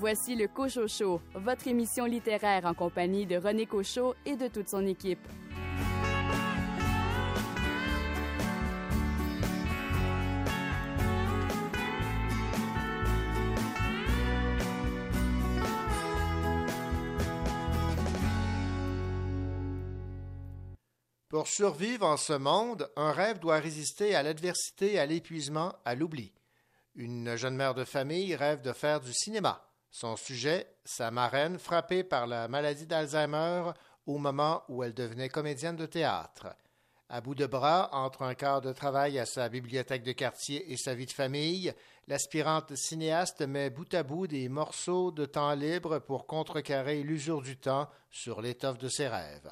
Voici le Cochot Show, votre émission littéraire en compagnie de René Cochot et de toute son équipe. Pour survivre en ce monde, un rêve doit résister à l'adversité, à l'épuisement, à l'oubli. Une jeune mère de famille rêve de faire du cinéma. Son sujet, sa marraine frappée par la maladie d'Alzheimer au moment où elle devenait comédienne de théâtre. À bout de bras, entre un quart de travail à sa bibliothèque de quartier et sa vie de famille, l'aspirante cinéaste met bout à bout des morceaux de temps libre pour contrecarrer l'usure du temps sur l'étoffe de ses rêves.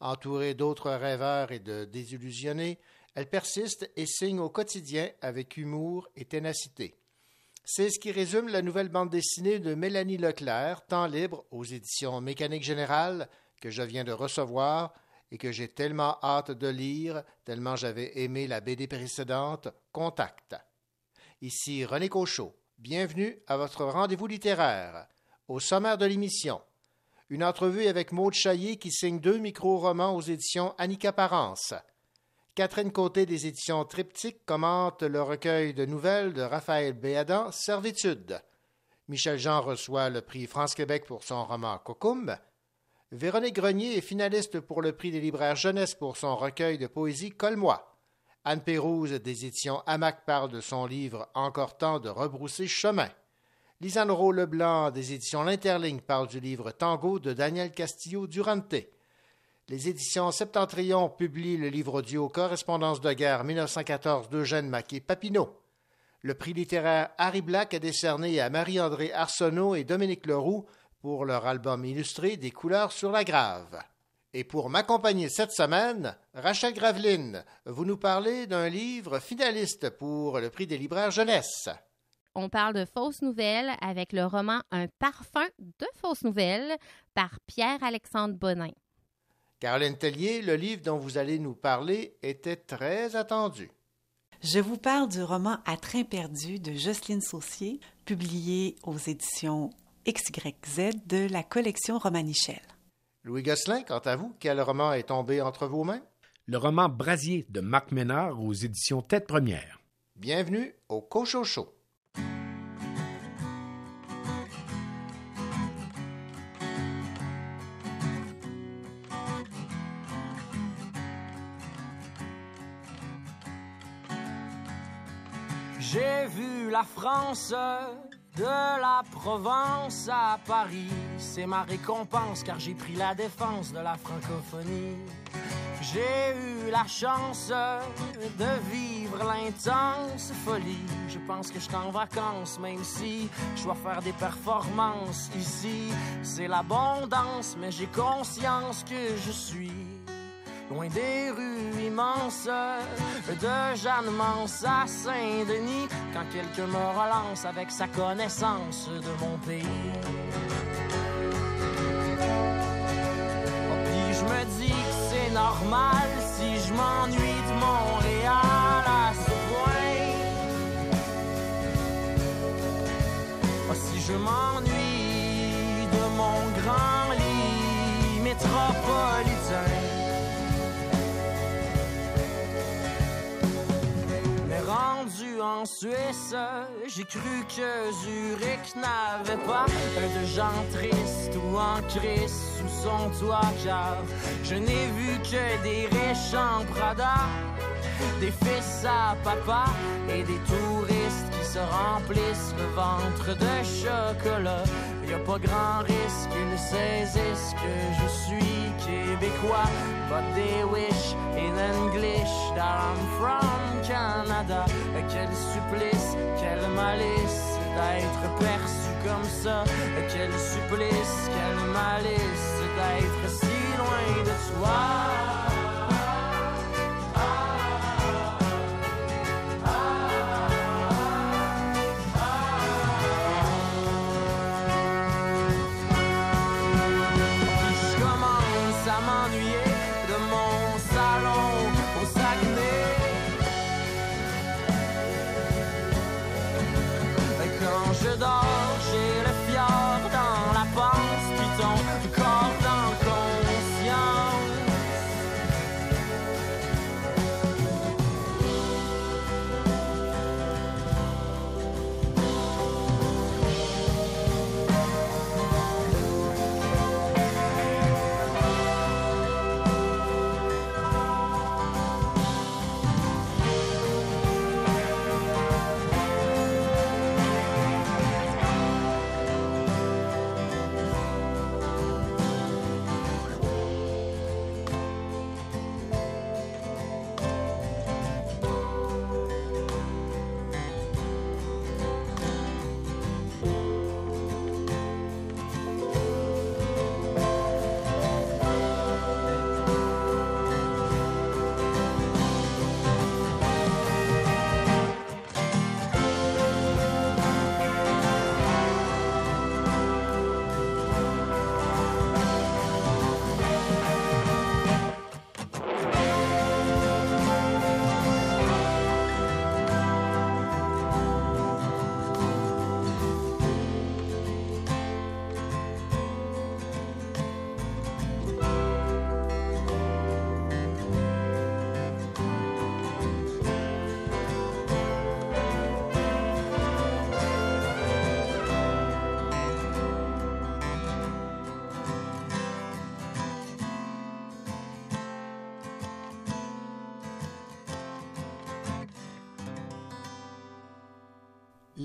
Entourée d'autres rêveurs et de désillusionnés, elle persiste et signe au quotidien avec humour et ténacité. C'est ce qui résume la nouvelle bande dessinée de Mélanie Leclerc, Temps libre, aux éditions Mécanique Générale, que je viens de recevoir et que j'ai tellement hâte de lire, tellement j'avais aimé la BD précédente, Contact. Ici René Cochot. Bienvenue à votre rendez-vous littéraire. Au sommaire de l'émission, une entrevue avec Maud Chaillé qui signe deux micro-romans aux éditions Annika Parence. Catherine Côté des éditions Triptyque commente le recueil de nouvelles de Raphaël Béadan, Servitude. Michel Jean reçoit le prix France-Québec pour son roman Cocum. Véronique Grenier est finaliste pour le prix des libraires jeunesse pour son recueil de poésie Colle-moi. Anne Pérouse des éditions Hamac parle de son livre Encore temps de rebrousser chemin. Lisanne Leblanc des éditions L'Interligne parle du livre Tango de Daniel Castillo Durante. Les éditions Septentrion publient le livre audio Correspondance de guerre 1914 d'Eugène Maquet-Papineau. Le prix littéraire Harry Black est décerné à Marie-André Arsenault et Dominique Leroux pour leur album illustré Des couleurs sur la grave. Et pour m'accompagner cette semaine, Rachel Graveline, vous nous parlez d'un livre finaliste pour le prix des libraires jeunesse. On parle de fausses nouvelles avec le roman Un parfum de fausses nouvelles par Pierre-Alexandre Bonin. Caroline Tellier, le livre dont vous allez nous parler était très attendu. Je vous parle du roman À train perdu de Jocelyne Saucier, publié aux éditions XYZ de la collection Romanichel. Louis Gosselin, quant à vous, quel roman est tombé entre vos mains? Le roman Brasier de Marc Ménard aux éditions Tête Première. Bienvenue au Cochocho. J'ai vu la France de la Provence à Paris. C'est ma récompense car j'ai pris la défense de la francophonie. J'ai eu la chance de vivre l'intense folie. Je pense que je en vacances, même si je dois faire des performances ici. C'est l'abondance, mais j'ai conscience que je suis loin des rues immenses de Jeanne Mance à Saint-Denis, quand quelqu'un me relance avec sa connaissance de mon pays. Oh, puis je me dis que c'est normal si je m'ennuie de Montréal à ce point. Oh, si je m'ennuie de mon grand lit métropolitain. En Suisse, j'ai cru que Zurich n'avait pas de gens tristes ou en crise sous son toit, car je n'ai vu que des riches en Prada, des fils à papa et des touristes qui se remplissent le ventre de chocolat. Y a pas grand risque qu'ils saisissent que je suis québécois, but they wish in English that I'm from Canada. Quel supplice, quel malice d'être perçu comme ça. Quel supplice, quel malice d'être si loin de toi.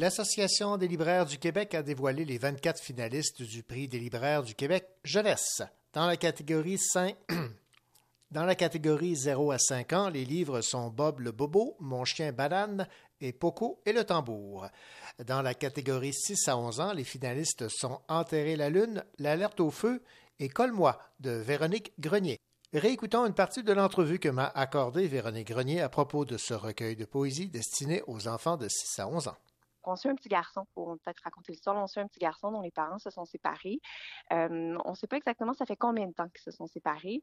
L'Association des libraires du Québec a dévoilé les 24 finalistes du prix des libraires du Québec jeunesse. Dans la catégorie 5... Dans la catégorie 0 à 5 ans, les livres sont Bob le Bobo, Mon chien banane et Poco et le tambour. Dans la catégorie 6 à 11 ans, les finalistes sont Enterrer la lune, L'alerte au feu et Colle-moi de Véronique Grenier. Réécoutons une partie de l'entrevue que m'a accordée Véronique Grenier à propos de ce recueil de poésie destiné aux enfants de 6 à 11 ans on suit un petit garçon, pour peut-être raconter l'histoire, on suit un petit garçon dont les parents se sont séparés. Euh, on ne sait pas exactement ça fait combien de temps qu'ils se sont séparés.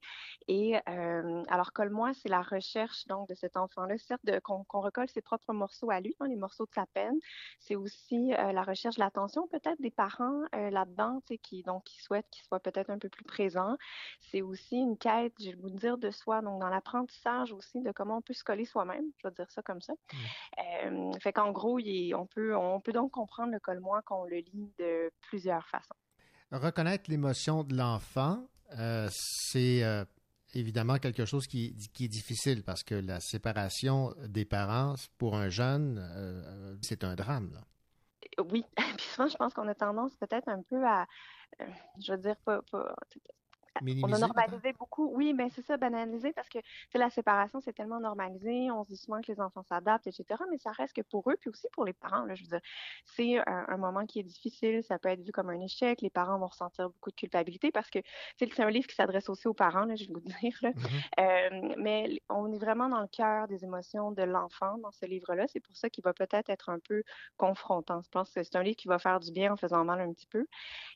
Et euh, alors, Colle-moi, c'est la recherche donc de cet enfant-là, certes, qu'on recolle ses propres morceaux à lui, hein, les morceaux de sa peine. C'est aussi euh, la recherche de l'attention peut-être des parents là-dedans, qui, donc, qui souhaitent qu'il soit peut-être un peu plus présent. C'est aussi une quête, je vais vous dire, de soi, donc dans l'apprentissage aussi de comment on peut se coller soi-même, je vais dire ça comme ça. Mmh. fait qu'en gros, il, on peut on peut donc comprendre le col-moi qu'on le lit de plusieurs façons. Reconnaître l'émotion de l'enfant, euh, c'est euh, évidemment quelque chose qui, est difficile parce que la séparation des parents pour un jeune, euh, c'est un drame. Oui, puis souvent je pense qu'on a tendance peut-être un peu à, je veux dire, pas, on a normalisé beaucoup. Oui, mais c'est ça, banaliser parce que la séparation, c'est tellement normalisé. On se dit souvent que les enfants s'adaptent, etc. Mais ça reste que pour eux, puis aussi pour les parents, là, je veux dire, c'est un, moment qui est difficile. Ça peut être vu comme un échec. Les parents vont ressentir beaucoup de culpabilité parce que c'est un livre qui s'adresse aussi aux parents, là, je vais vous dire. Là. Mm-hmm. Euh, mais on est vraiment dans le cœur des émotions de l'enfant dans ce livre-là. C'est pour ça qu'il va peut-être être un peu confrontant. Je pense que c'est un livre qui va faire du bien en faisant mal un petit peu.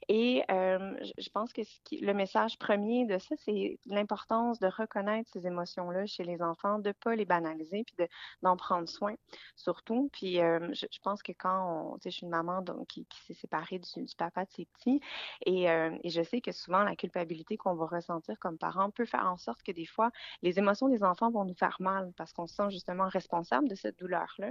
Et euh, je pense que ce qui, le message premier de ça, c'est l'importance de reconnaître ces émotions-là chez les enfants, de ne pas les banaliser, puis d'en prendre soin, surtout. Puis euh, je, pense que quand on, je suis une maman donc, qui, s'est séparée du, papa de ses petits, et, euh, et, je sais que souvent la culpabilité qu'on va ressentir comme parent peut faire en sorte que des fois, les émotions des enfants vont nous faire mal parce qu'on se sent justement responsable de cette douleur-là.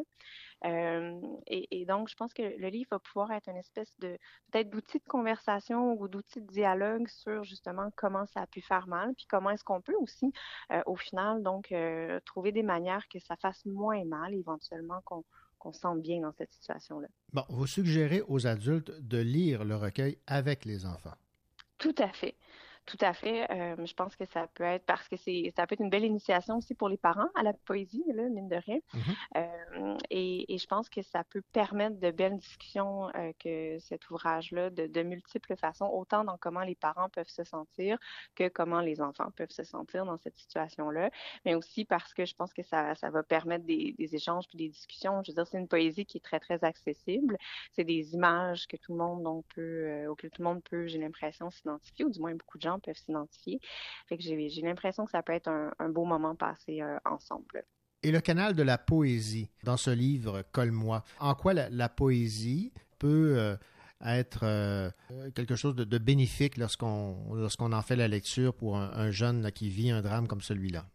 Euh, et, donc, je pense que le livre va pouvoir être une espèce de peut-être d'outil de conversation ou d'outil de dialogue sur justement comment ça a pu faire mal, puis comment est-ce qu'on peut aussi, euh, au final, donc euh, trouver des manières que ça fasse moins mal, éventuellement qu'on qu'on se sente bien dans cette situation-là. Bon, vous suggérez aux adultes de lire le recueil avec les enfants? Tout à fait. Tout à fait. Euh, je pense que ça peut être parce que c'est ça peut être une belle initiation aussi pour les parents à la poésie, là, mine de rien. Mm-hmm. Euh, et, et, je pense que ça peut permettre de belles discussions euh, que cet ouvrage-là de, de, multiples façons, autant dans comment les parents peuvent se sentir que comment les enfants peuvent se sentir dans cette situation-là, mais aussi parce que je pense que ça, ça va permettre des, des échanges puis des discussions. Je veux dire, c'est une poésie qui est très, très accessible. C'est des images que tout le monde donc, peut, auxquelles tout le monde peut, j'ai l'impression, s'identifier, ou du moins beaucoup de gens peuvent s'identifier. Fait que j'ai l'impression que ça peut être un, beau moment passé euh, ensemble. Et le canal de la poésie dans ce livre Colle-moi, en quoi la, poésie peut euh, être euh, quelque chose de, bénéfique lorsqu'on lorsqu'on en fait la lecture pour un jeune qui vit un drame comme celui-là?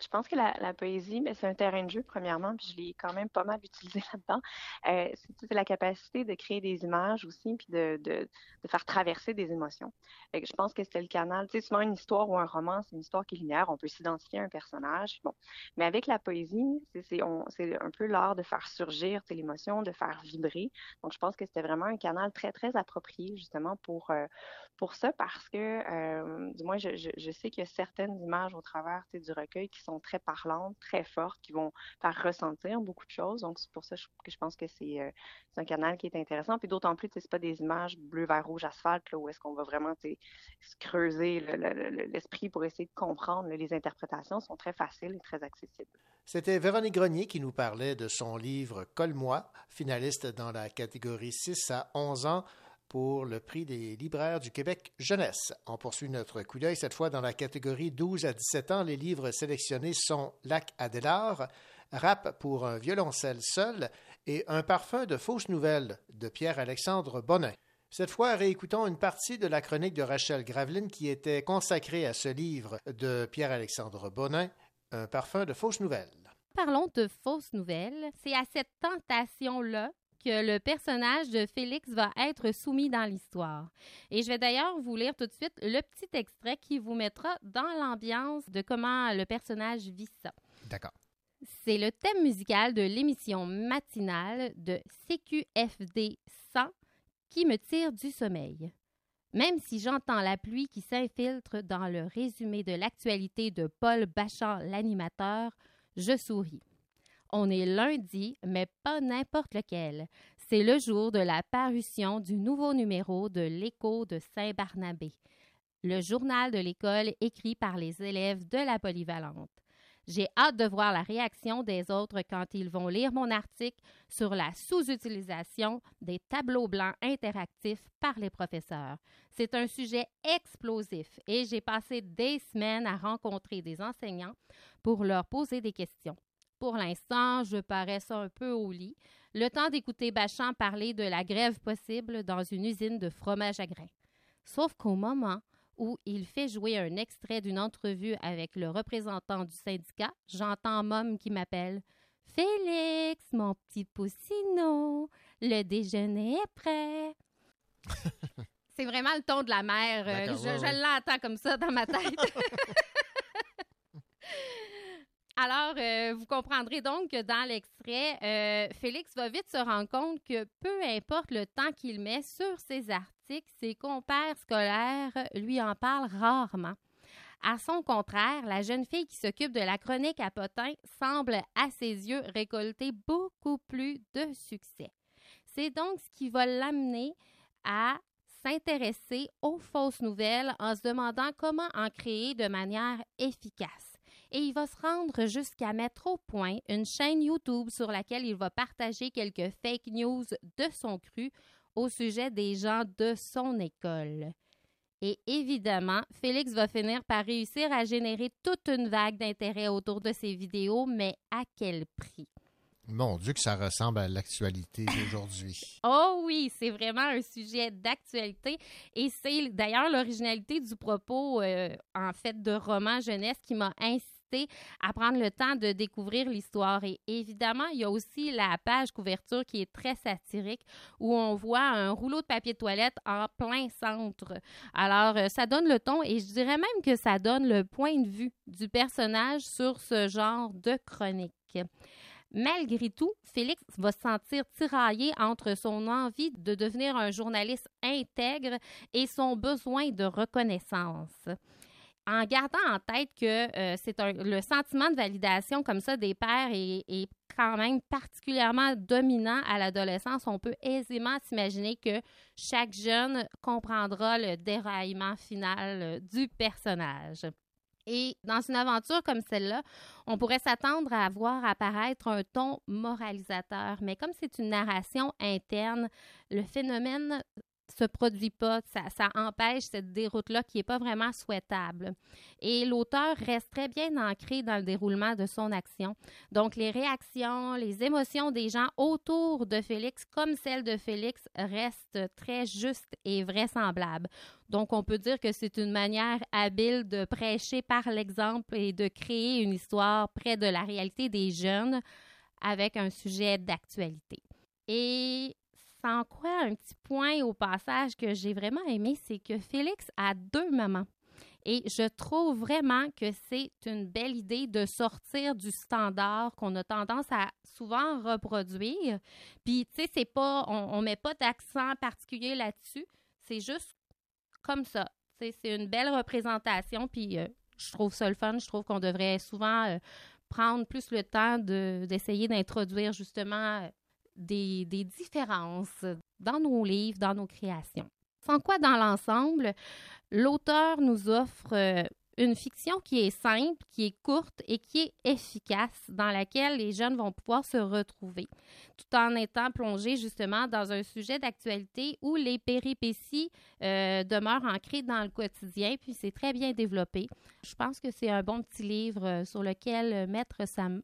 Je pense que la, poésie, mais c'est un terrain de jeu, premièrement, puis je l'ai quand même pas mal utilisé là-dedans. Euh, c'est la capacité de créer des images aussi, puis de, de, de faire traverser des émotions. Fait je pense que c'est le canal. Tu sais, souvent, une histoire ou un roman, c'est une histoire qui est linéaire. On peut s'identifier à un personnage. Bon. Mais avec la poésie, c'est un peu l'art de faire surgir l'émotion, de faire vibrer. Donc, je pense que c'était vraiment un canal très, très approprié, justement, pour, euh, pour ça, parce que, euh, du moins, je, je, je sais qu'il y a certaines images au travers du recueil qui sont très parlantes, très fortes, qui vont faire ressentir beaucoup de choses. Donc, c'est pour ça que je pense que c'est euh, un canal qui est intéressant. Puis d'autant plus, c'est pas des images bleu, vert, rouge, asphalte, là, où est-ce qu'on va vraiment se creuser l'esprit pour essayer de comprendre. les interprétations sont très faciles et très accessibles. C'était Véronique Grenier qui nous parlait de son livre Colle-moi, finaliste dans la catégorie 6 à 11 ans pour le prix des libraires du Québec jeunesse. On poursuit notre coup d'œil cette fois dans la catégorie 12 à 17 ans. Les livres sélectionnés sont Lac Adélard, Rap pour un violoncelle seul et Un parfum de fausses nouvelles de Pierre-Alexandre Bonin. Cette fois, réécoutons une partie de la chronique de Rachel Graveline qui était consacrée à ce livre de Pierre-Alexandre Bonin, Un parfum de fausses nouvelles. Parlons de fausses nouvelles. C'est à cette tentation-là que le personnage de Félix va être soumis dans l'histoire. Et je vais d'ailleurs vous lire tout de suite le petit extrait qui vous mettra dans l'ambiance de comment le personnage vit ça. D'accord. C'est le thème musical de l'émission matinale de CQFD 100 qui me tire du sommeil. Même si j'entends la pluie qui s'infiltre dans le résumé de l'actualité de Paul Bachand, l'animateur, je souris. On est lundi, mais pas n'importe lequel. C'est le jour de la parution du nouveau numéro de l'Écho de Saint-Barnabé, le journal de l'école écrit par les élèves de la polyvalente. J'ai hâte de voir la réaction des autres quand ils vont lire mon article sur la sous-utilisation des tableaux blancs interactifs par les professeurs. C'est un sujet explosif et j'ai passé des semaines à rencontrer des enseignants pour leur poser des questions. Pour l'instant, je parais ça un peu au lit, le temps d'écouter Bachand parler de la grève possible dans une usine de fromage à grains. Sauf qu'au moment où il fait jouer un extrait d'une entrevue avec le représentant du syndicat, j'entends Mom qui m'appelle Félix, mon petit poussino, le déjeuner est prêt. C'est vraiment le ton de la mère. Euh, je, l'entends comme ça dans ma tête. Alors, euh, vous comprendrez donc que dans l'extrait, euh, Félix va vite se rendre compte que peu importe le temps qu'il met sur ses articles, ses compères scolaires lui en parlent rarement. À son contraire, la jeune fille qui s'occupe de la chronique à Potin semble, à ses yeux, récolter beaucoup plus de succès. C'est donc ce qui va l'amener à s'intéresser aux fausses nouvelles en se demandant comment en créer de manière efficace. Et il va se rendre jusqu'à mettre au point une chaîne YouTube sur laquelle il va partager quelques fake news de son cru au sujet des gens de son école. Et évidemment, Félix va finir par réussir à générer toute une vague d'intérêt autour de ses vidéos, mais à quel prix? Mon Dieu, que ça ressemble à l'actualité d'aujourd'hui. oh oui, c'est vraiment un sujet d'actualité. Et c'est d'ailleurs l'originalité du propos, euh, en fait, de roman jeunesse qui m'a incité à prendre le temps de découvrir l'histoire. Et évidemment, il y a aussi la page couverture qui est très satirique où on voit un rouleau de papier de toilette en plein centre. Alors, euh, ça donne le ton et je dirais même que ça donne le point de vue du personnage sur ce genre de chronique. Malgré tout, Félix va se sentir tiraillé entre son envie de devenir un journaliste intègre et son besoin de reconnaissance en gardant en tête que euh, c'est le sentiment de validation comme ça des pères est, quand même particulièrement dominant à l'adolescence, on peut aisément s'imaginer que chaque jeune comprendra le déraillement final euh, du personnage. Et dans une aventure comme celle-là, on pourrait s'attendre à voir apparaître un ton moralisateur, mais comme c'est une narration interne, le phénomène se produit pas, ça, ça empêche cette déroute-là qui n'est pas vraiment souhaitable. Et l'auteur reste très bien ancré dans le déroulement de son action. Donc, les réactions, les émotions des gens autour de Félix, comme celles de Félix, restent très justes et vraisemblables. Donc, on peut dire que c'est une manière habile de prêcher par l'exemple et de créer une histoire près de la réalité des jeunes avec un sujet d'actualité. Et sans quoi, un petit point au passage que j'ai vraiment aimé, c'est que Félix a deux mamans. Et je trouve vraiment que c'est une belle idée de sortir du standard qu'on a tendance à souvent reproduire. Puis, tu sais, c'est pas, on, ne met pas d'accent particulier là-dessus. C'est juste comme ça. c'est une belle représentation. Puis, euh, je trouve ça le fun. Je trouve qu'on devrait souvent euh, prendre plus le temps d'essayer d'introduire justement des, différences dans nos livres, dans nos créations. Sans quoi, dans l'ensemble, l'auteur nous offre euh, une fiction qui est simple, qui est courte et qui est efficace, dans laquelle les jeunes vont pouvoir se retrouver, tout en étant plongés justement dans un sujet d'actualité où les péripéties euh, demeurent ancrées dans le quotidien, puis c'est très bien développé. Je pense que c'est un bon petit livre euh, sur lequel mettre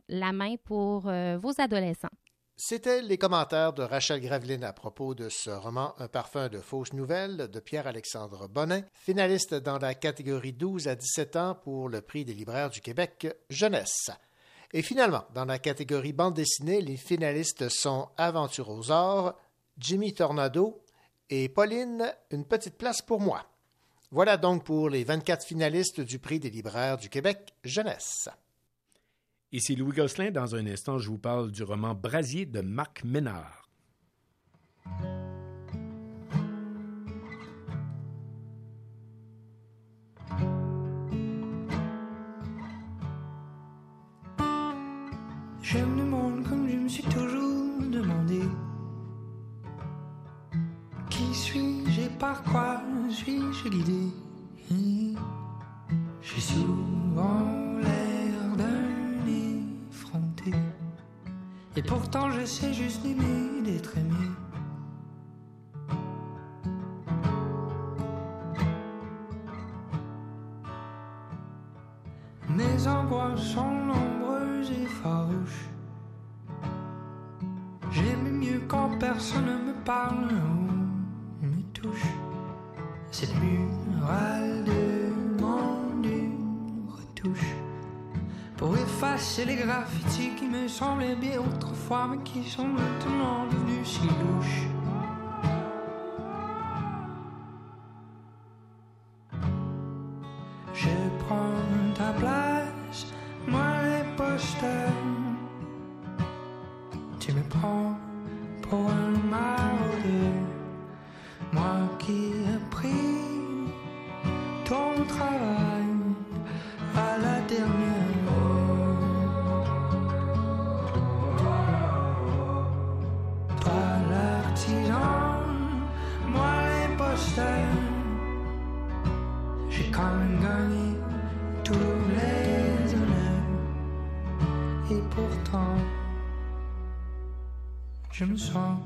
la main pour vos adolescents. C'était les commentaires de Rachel Graveline à propos de ce roman Un parfum de fausses nouvelles de Pierre-Alexandre Bonin, finaliste dans la catégorie 12 à 17 ans pour le prix des libraires du Québec Jeunesse. Et finalement, dans la catégorie bande dessinée, les finalistes sont Aventure aux Ors, Jimmy Tornado et Pauline, Une petite place pour moi. Voilà donc pour les 24 finalistes du prix des libraires du Québec Jeunesse. Ici Louis Gosselin. Dans un instant, je vous parle du roman Brasier de Marc Ménard. J'aime le monde comme je me suis toujours demandé. Qui suis-je et par quoi suis-je guidé? J'ai souvent Et pourtant je sais juste aimer d'être aimé. Effacer les graffitis qui me semblaient bien autrefois, mais qui sont maintenant devenus si je me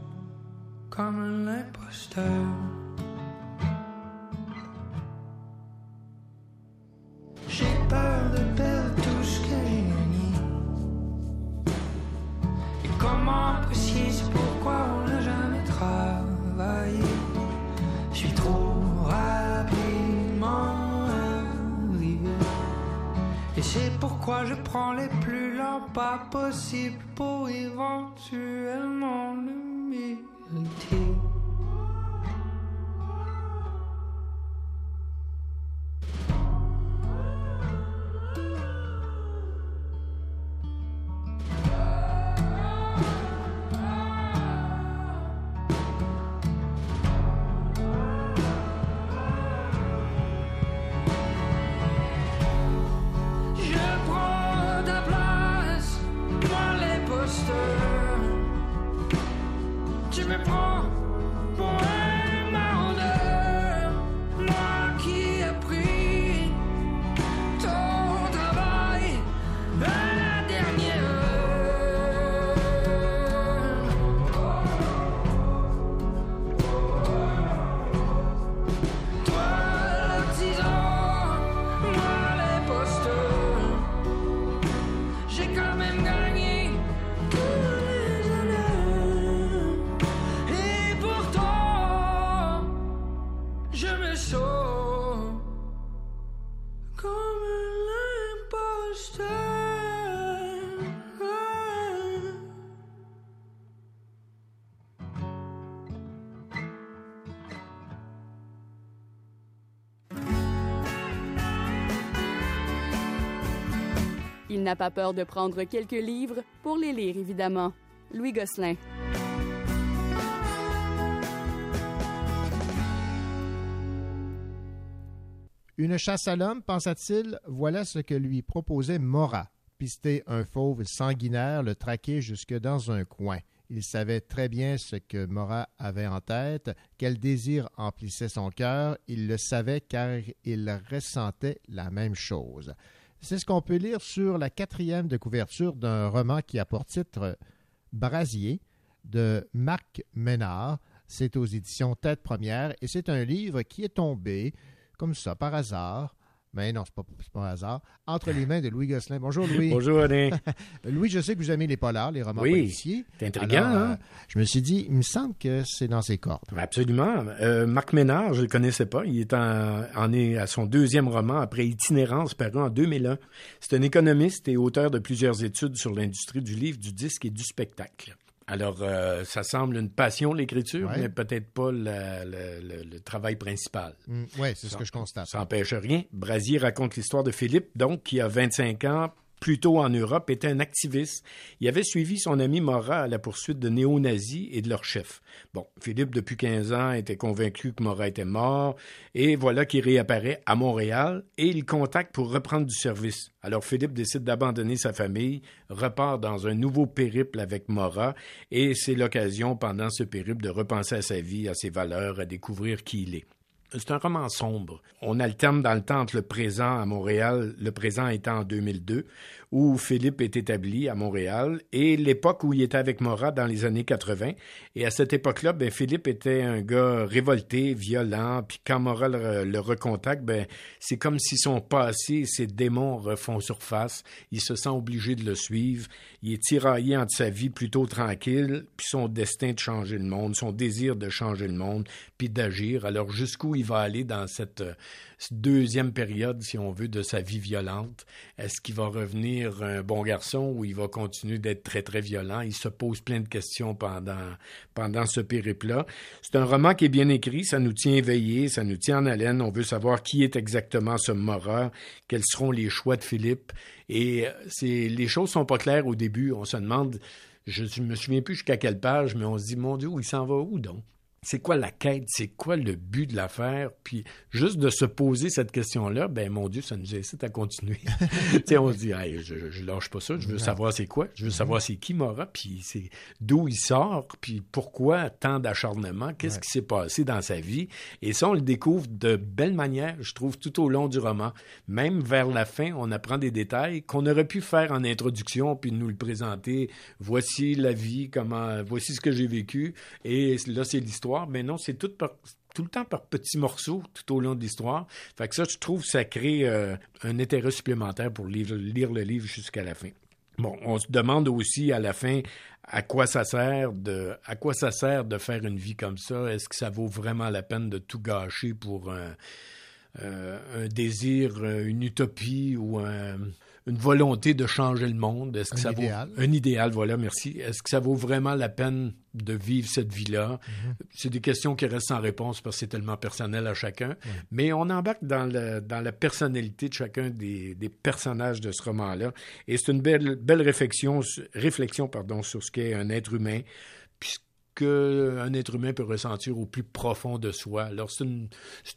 n'a pas peur de prendre quelques livres pour les lire, évidemment. Louis Gosselin. Une chasse à l'homme, pensa-t-il, voilà ce que lui proposait Morat. Pister un fauve sanguinaire, le traquer jusque dans un coin. Il savait très bien ce que Morat avait en tête, quel désir emplissait son cœur, il le savait car il ressentait la même chose. C'est ce qu'on peut lire sur la quatrième de couverture d'un roman qui a pour titre Brasier de Marc Ménard. C'est aux éditions Tête Première et c'est un livre qui est tombé comme ça, par hasard. Mais non, c'est pas, c'est pas un hasard. Entre les mains de Louis Gosselin. Bonjour, Louis. Bonjour, René. Louis, je sais que vous aimez les polars, les romans Oui, policiers. c'est intriguant, Alors, hein? euh, je me suis dit, il me semble que c'est dans ses cordes. Absolument. Euh, Marc Ménard, je ne le connaissais pas. Il est en, en est à son deuxième roman après Itinérance, paru en 2001. C'est un économiste et auteur de plusieurs études sur l'industrie du livre, du disque et du spectacle. Alors, euh, ça semble une passion, l'écriture, Ouais. mais peut-être pas la- la- le, le travail principal. oui, c'est ce que je constate. Ça n'empêche rien. Brasier raconte l'histoire de Philippe, donc, qui a 25 ans, plus tôt en Europe, était un activiste. Il avait suivi son ami Morat à la poursuite de néo-nazis et de leur chef. Bon, Philippe, depuis 15 ans, était convaincu que Morat était mort, et voilà qu'il réapparaît à Montréal, et il contacte pour reprendre du service. Alors Philippe décide d'abandonner sa famille, repart dans un nouveau périple avec Morat, et c'est l'occasion pendant ce périple de repenser à sa vie, à ses valeurs, à découvrir qui il est. C'est un roman sombre. On alterne dans le temps entre le présent à Montréal, le présent étant en 2002, où Philippe est établi à Montréal, et l'époque où il était avec Morat dans les années 80. Et à cette époque-là, ben, Philippe était un gars révolté, violent, puis quand Morat le, recontacte, ben, c'est comme si son passé, ses démons refont surface. Il se sent obligé de le suivre. Il est tiraillé entre sa vie plutôt tranquille, puis son destin de changer le monde, son désir de changer le monde, puis d'agir. Alors jusqu'où il va aller dans cette deuxième période, si on veut, de sa vie violente. Est-ce qu'il va revenir un bon garçon ou il va continuer d'être très, très violent? Il se pose plein de questions pendant, ce périple-là. C'est un roman qui est bien écrit, ça nous tient éveillés, ça nous tient en haleine. On veut savoir qui est exactement ce Mora, quels seront les choix de Philippe. Et c'est, les choses sont pas claires au début. On se demande, je ne me souviens plus jusqu'à quelle page, mais on se dit, mon Dieu, il s'en va où donc? C'est quoi la quête, c'est quoi le but de l'affaire, puis juste de se poser cette question-là, ben mon Dieu, ça nous incite à continuer. sais, on se dit, je, je lâche pas ça, je veux savoir c'est quoi, je veux savoir c'est qui Mora, puis c'est d'où il sort, puis pourquoi tant d'acharnement, qu'est-ce qui s'est passé dans sa vie, et ça on le découvre de belle manière, je trouve, tout au long du roman. Même vers la fin, on apprend des détails qu'on aurait pu faire en introduction, puis nous le présenter. Voici la vie, comment, voici ce que j'ai vécu, et là c'est l'histoire mais non, c'est tout tout le temps par petits morceaux tout au long de l'histoire. Fait que ça, je trouve, ça crée euh, un intérêt supplémentaire pour lire, le livre jusqu'à la fin. Bon, on se demande aussi à la fin à quoi ça sert de à quoi ça sert de faire une vie comme ça? Est-ce que ça vaut vraiment la peine de tout gâcher pour un, euh, un désir, une utopie ou un, une volonté de changer le monde? Est-ce que un ça idéal. vaut un idéal? Voilà, merci. Est-ce que ça vaut vraiment la peine de vivre cette vie-là? Mm-hmm. C'est des questions qui restent sans réponse parce que c'est tellement personnel à chacun. Mais on embarque dans, le, dans la personnalité de chacun des, des personnages de ce roman-là. Et c'est une belle, belle réflexion, réflexion pardon, sur ce qu'est un être humain, qu'un être humain peut ressentir au plus profond de soi. Alors, c'est une,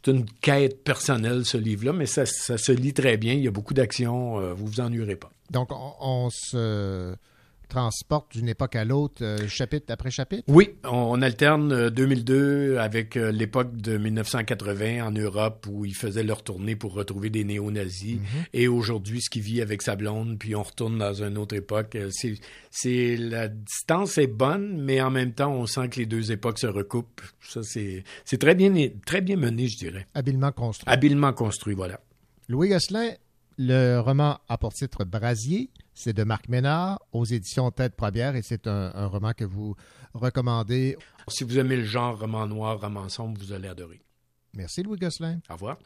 une, quête personnelle, ce livre-là, mais ça, ça, se lit très bien. Il y a beaucoup d'actions. Euh, vous vous ennuierez pas. Donc, on se transporte d'une époque à l'autre, euh, chapitre après chapitre? Oui, on, alterne 2002 euh, avec euh, l'époque de 1980 en Europe où ils faisaient leur tournée pour retrouver des néo-nazis. Mhm. Et aujourd'hui, ce qui vit avec sa blonde, puis on retourne dans une autre époque. C'est, la distance est bonne, mais en même temps, on sent que les deux époques se recoupent. Ça, c'est, c'est très bien, très bien mené, je dirais. Habilement construit. Habilement construit, voilà. Louis Gosselin, le roman a pour titre Brasier. C'est de Marc Ménard aux éditions Tête Première et c'est un, roman que vous recommandez. Si vous aimez le genre roman noir, roman sombre, vous allez adorer. Merci Louis Gosselin. Au revoir.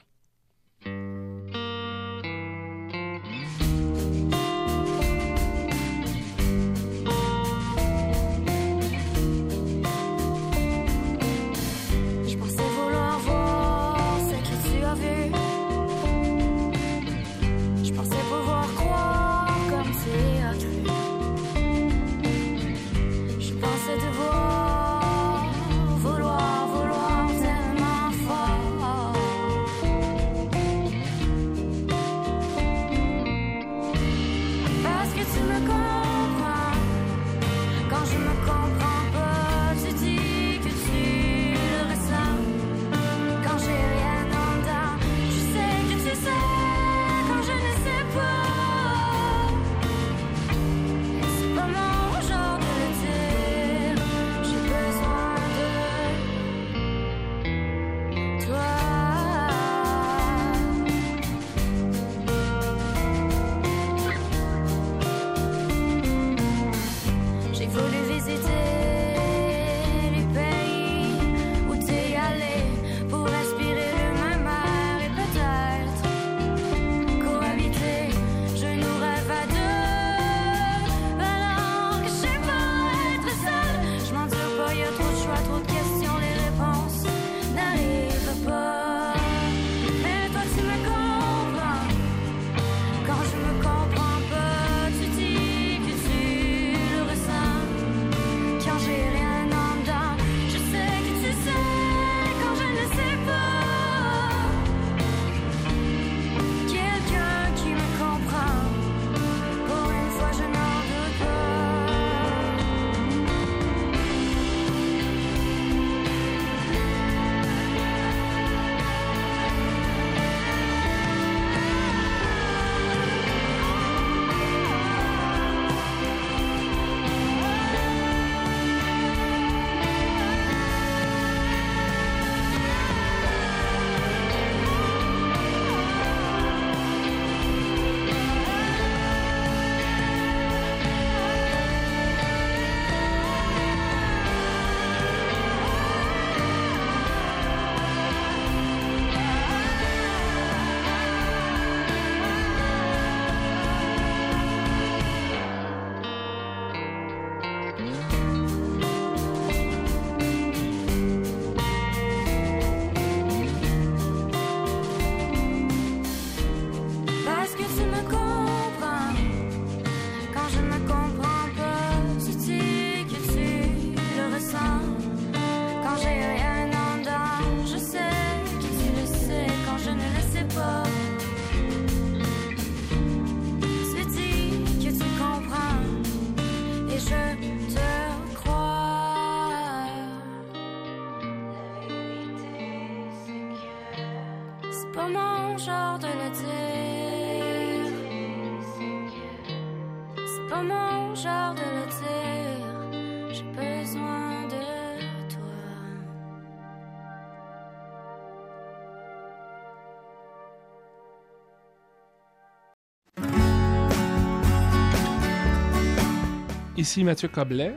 Ici Mathieu Coblet,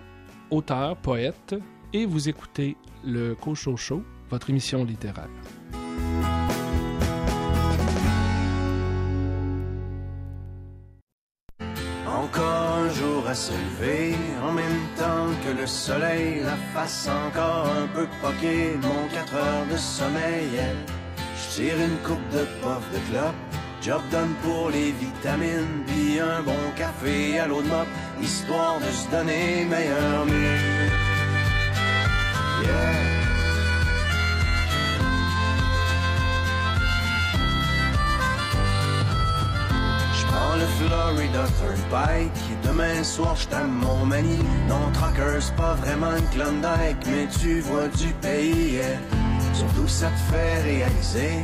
auteur, poète, et vous écoutez le Cocho Show, votre émission littéraire. à se lever en même temps que le soleil, la face encore un peu poquée, mon 4 heures de sommeil. Je tire une coupe de pof de clope, job done pour les vitamines, puis un bon café à l'eau de mop, histoire de se donner meilleur mieux. Yeah. le Florida Turnpike. Demain soir, je mon mani. Non, Trucker, c'est pas vraiment une Klondike, mais tu vois du pays. Surtout, ça te fait réaliser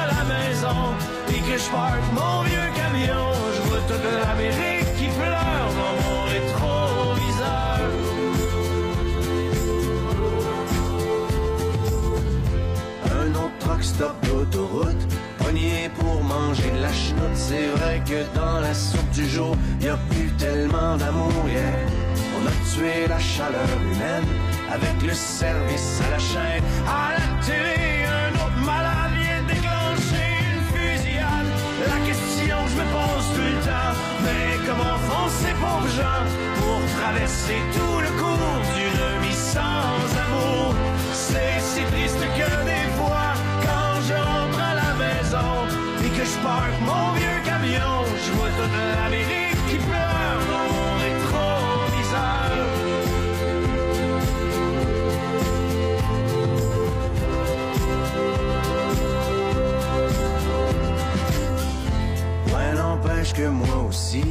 et que je mon vieux camion, je vois toute l'Amérique qui pleure dans mon rétroviseur. stop d'autoroute, pogné pour manger de la chenoute. C'est vrai que dans la soupe du jour, y a plus tellement d'amour, yeah. On a tué la chaleur humaine avec le service à la chaîne. À la télé, ces pauvres gens pour traverser tout le cours d'une vie sans amour? C'est si triste que des fois et que je parque mon vieux camion, je vois toute l'Amérique qui pleure dans mon rétroviseur. Ouais, n'empêche que moi aussi, quand je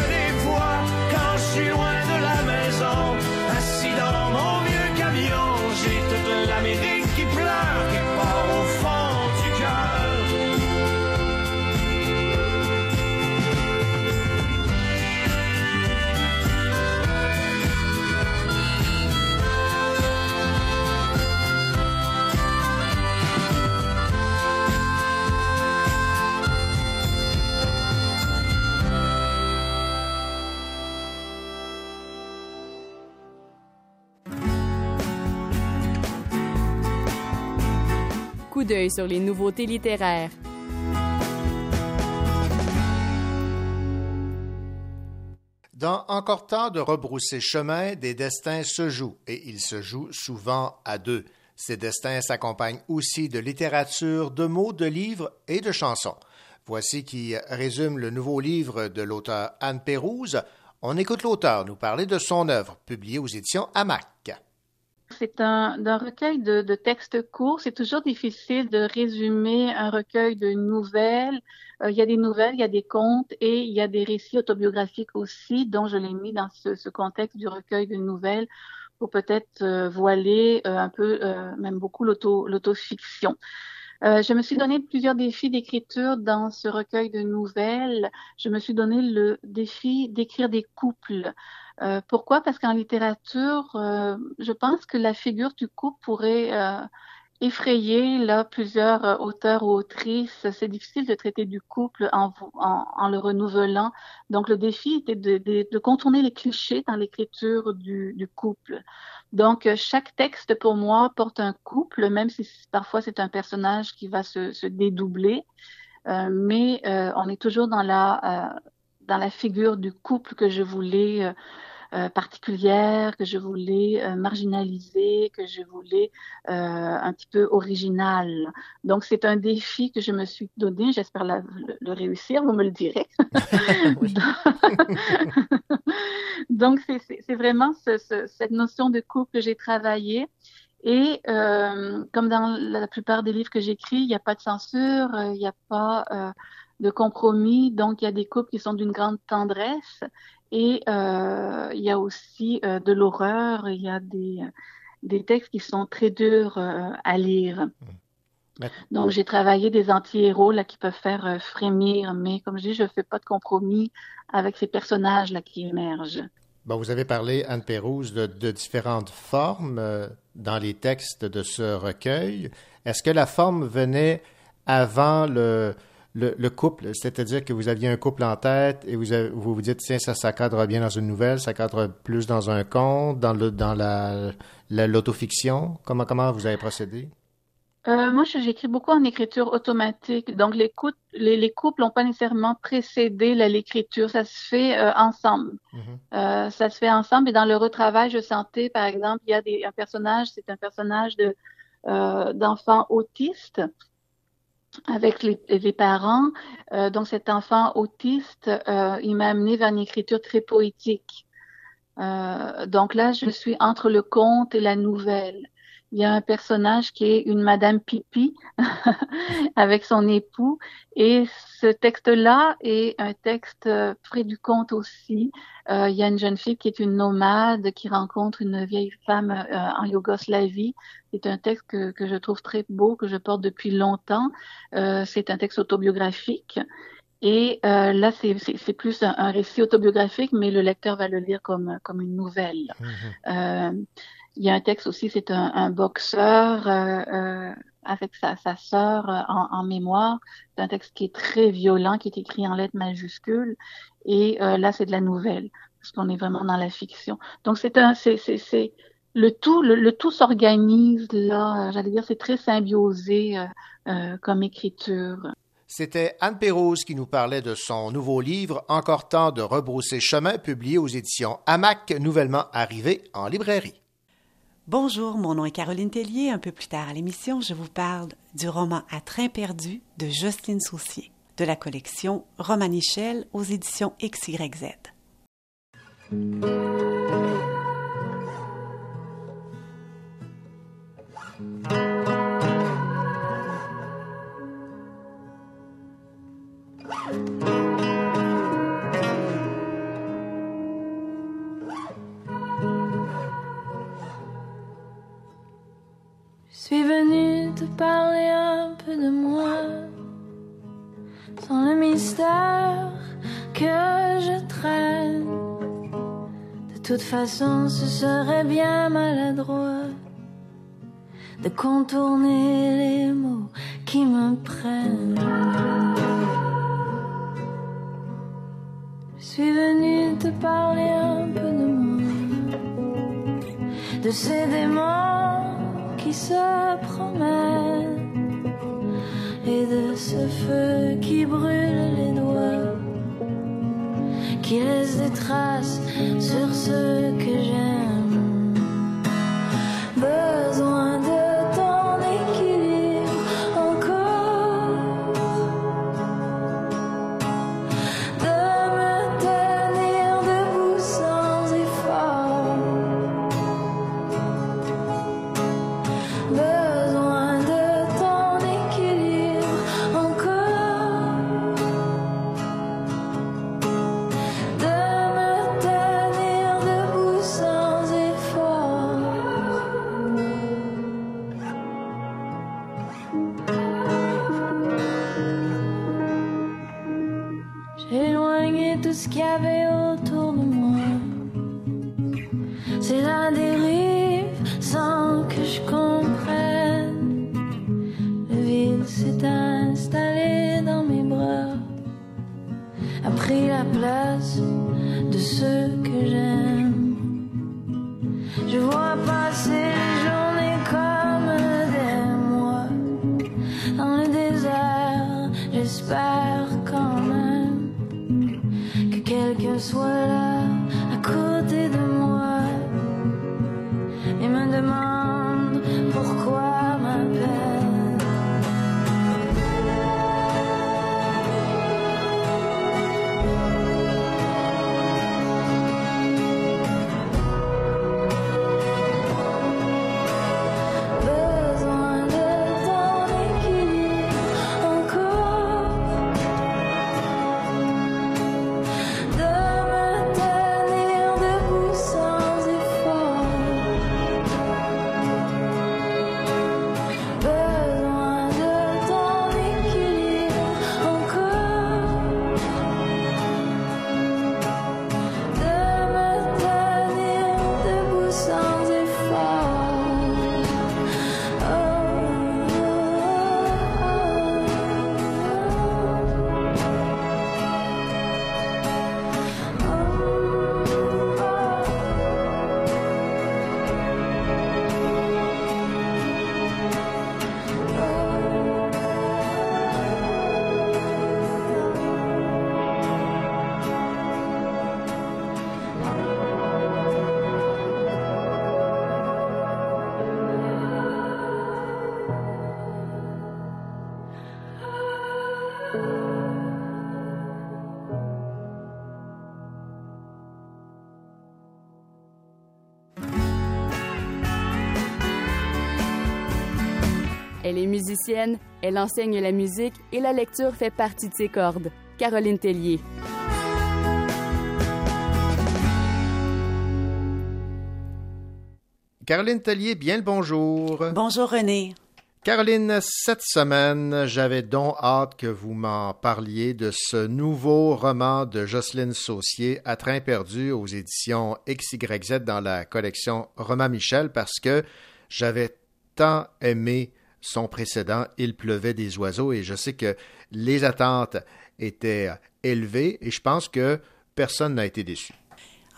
d'œil sur les nouveautés littéraires. Dans Encore temps de rebrousser chemin, des destins se jouent, et ils se jouent souvent à deux. Ces destins s'accompagnent aussi de littérature, de mots, de livres et de chansons. Voici qui résume le nouveau livre de l'auteur Anne Pérouse. On écoute l'auteur nous parler de son œuvre, publiée aux éditions Hamac. C'est un, recueil de, textes courts. C'est toujours difficile de résumer un recueil de nouvelles euh, il y a des nouvelles, il y a des contes et il y a des récits autobiographiques aussi, dont je l'ai mis dans ce, ce, contexte du recueil de nouvelles pour peut-être euh, voiler euh, un peu, même beaucoup l'autofiction. Euh, je me suis donné plusieurs défis d'écriture dans ce recueil de nouvelles. Je me suis donné le défi d'écrire des couples. Euh, pourquoi? Parce qu'en littérature, euh, je pense que la figure du couple pourrait effrayer là plusieurs euh, auteurs ou autrices. C'est difficile de traiter du couple en, le renouvelant. Donc le défi était de, contourner les clichés dans l'écriture du, couple. Donc chaque texte pour moi porte un couple, même si parfois c'est un personnage qui va se, dédoubler. Euh, mais euh, on est toujours euh, dans la figure du couple que je voulais euh, euh, particulière, que je voulais euh, marginaliser, que je voulais euh, un petit peu original. Donc c'est un défi que je me suis donné. J'espère le, le, réussir. Vous me le direz. Donc c'est vraiment ce, ce, cette notion de couple que j'ai travaillé. Et euh, comme dans la plupart des livres que j'écris, il n'y a pas de censure, il n'y a pas euh, de compromis, donc il y a des couples qui sont d'une grande tendresse et euh, il y a aussi euh, de l'horreur, il y a des, des textes qui sont très durs euh, à lire. Mmh. Donc, j'ai travaillé des anti-héros là qui peuvent faire euh, frémir, mais comme je dis, je ne fais pas de compromis avec ces personnages là qui émergent. Bon, vous avez parlé, Anne Pérouse, de, de différentes formes euh, dans les textes de ce recueil. Est-ce que la forme venait avant le, le, le couple, c'est-à-dire que vous aviez un couple en tête et vous avez, vous, vous dites tiens ça ça cadre bien dans une nouvelle, ça cadre plus dans un conte, dans le dans la l'autofiction. Comment comment vous avez procédé? Euh, moi, j'écris beaucoup en écriture automatique. Donc, les, les, les couples n'ont pas nécessairement précédé l'écriture. Ça se fait euh, ensemble. Mm -hmm. euh, ça se fait ensemble. Et dans le retravail, je sentais, par exemple, il y a des, un personnage, c'est un personnage de d'enfant autiste avec les, les parents. Euh, donc cet enfant autiste, euh, il m'a amené vers une écriture très poétique. Euh, donc là, je suis entre le conte et la nouvelle. Il y a un personnage qui est une Madame Pipi avec son époux. Et ce texte-là est un texte près du conte aussi. Euh, il y a une jeune fille qui est une nomade qui rencontre une vieille femme euh, en Yougoslavie. C'est un texte que, que, je trouve très beau, que je porte depuis longtemps. Euh, c'est un texte autobiographique. Et euh, là, c'est plus un, un, récit autobiographique, mais le lecteur va le lire comme, comme une nouvelle. Mmh. Il y a un texte aussi, c'est un, un, boxeur euh, euh, avec sa, sa sœur euh, en, en, mémoire. C'est un texte qui est très violent, qui est écrit en lettres majuscules. Et euh, là, c'est de la nouvelle, parce qu'on est vraiment dans la fiction. Donc, c'est un, c'est, c'est, le tout, le, le tout s'organise là. J'allais dire, c'est très symbiosé comme écriture. C'était Anne Pérouse qui nous parlait de son nouveau livre Encore temps de rebrousser chemin, publié aux éditions Hamac, nouvellement arrivé en librairie. Bonjour, mon nom est Caroline Tellier. Un peu plus tard à l'émission, je vous parle du roman À train perdu de Jocelyne Saucier, de la collection Romanichel aux éditions XYZ. Que je traîne. De toute façon, ce serait bien maladroit de contourner les mots qui me prennent. Je suis venue te parler un peu de moi, de ces démons qui se promènent ce feu qui brûle les doigts, qui laisse des traces sur ce que j'aime. Elle est musicienne, elle enseigne la musique et la lecture fait partie de ses cordes. Caroline Tellier. Caroline Tellier, bien le bonjour. Bonjour René. Caroline, cette semaine, j'avais donc hâte que vous m'en parliez de ce nouveau roman de Jocelyne Saucier, À train perdu, aux éditions XYZ dans la collection Romain Michel, parce que j'avais tant aimé son précédent, Il pleuvait des oiseaux, et je sais que les attentes étaient élevées, et je pense que personne n'a été déçu.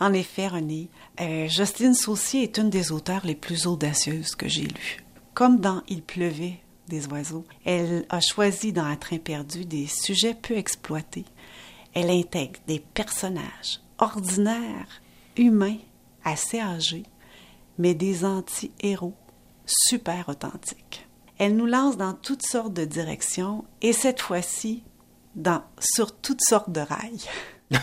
En effet, René, euh, Jocelyne Saucier est une des auteurs les plus audacieuses que j'ai lues. Comme dans Il pleuvait des oiseaux, elle a choisi dans Un train perdu des sujets peu exploités. Elle intègre des personnages ordinaires, humains, assez âgés, mais des anti-héros super authentiques. Elle nous lance dans toutes sortes de directions et cette fois-ci dans, sur toutes sortes de rails.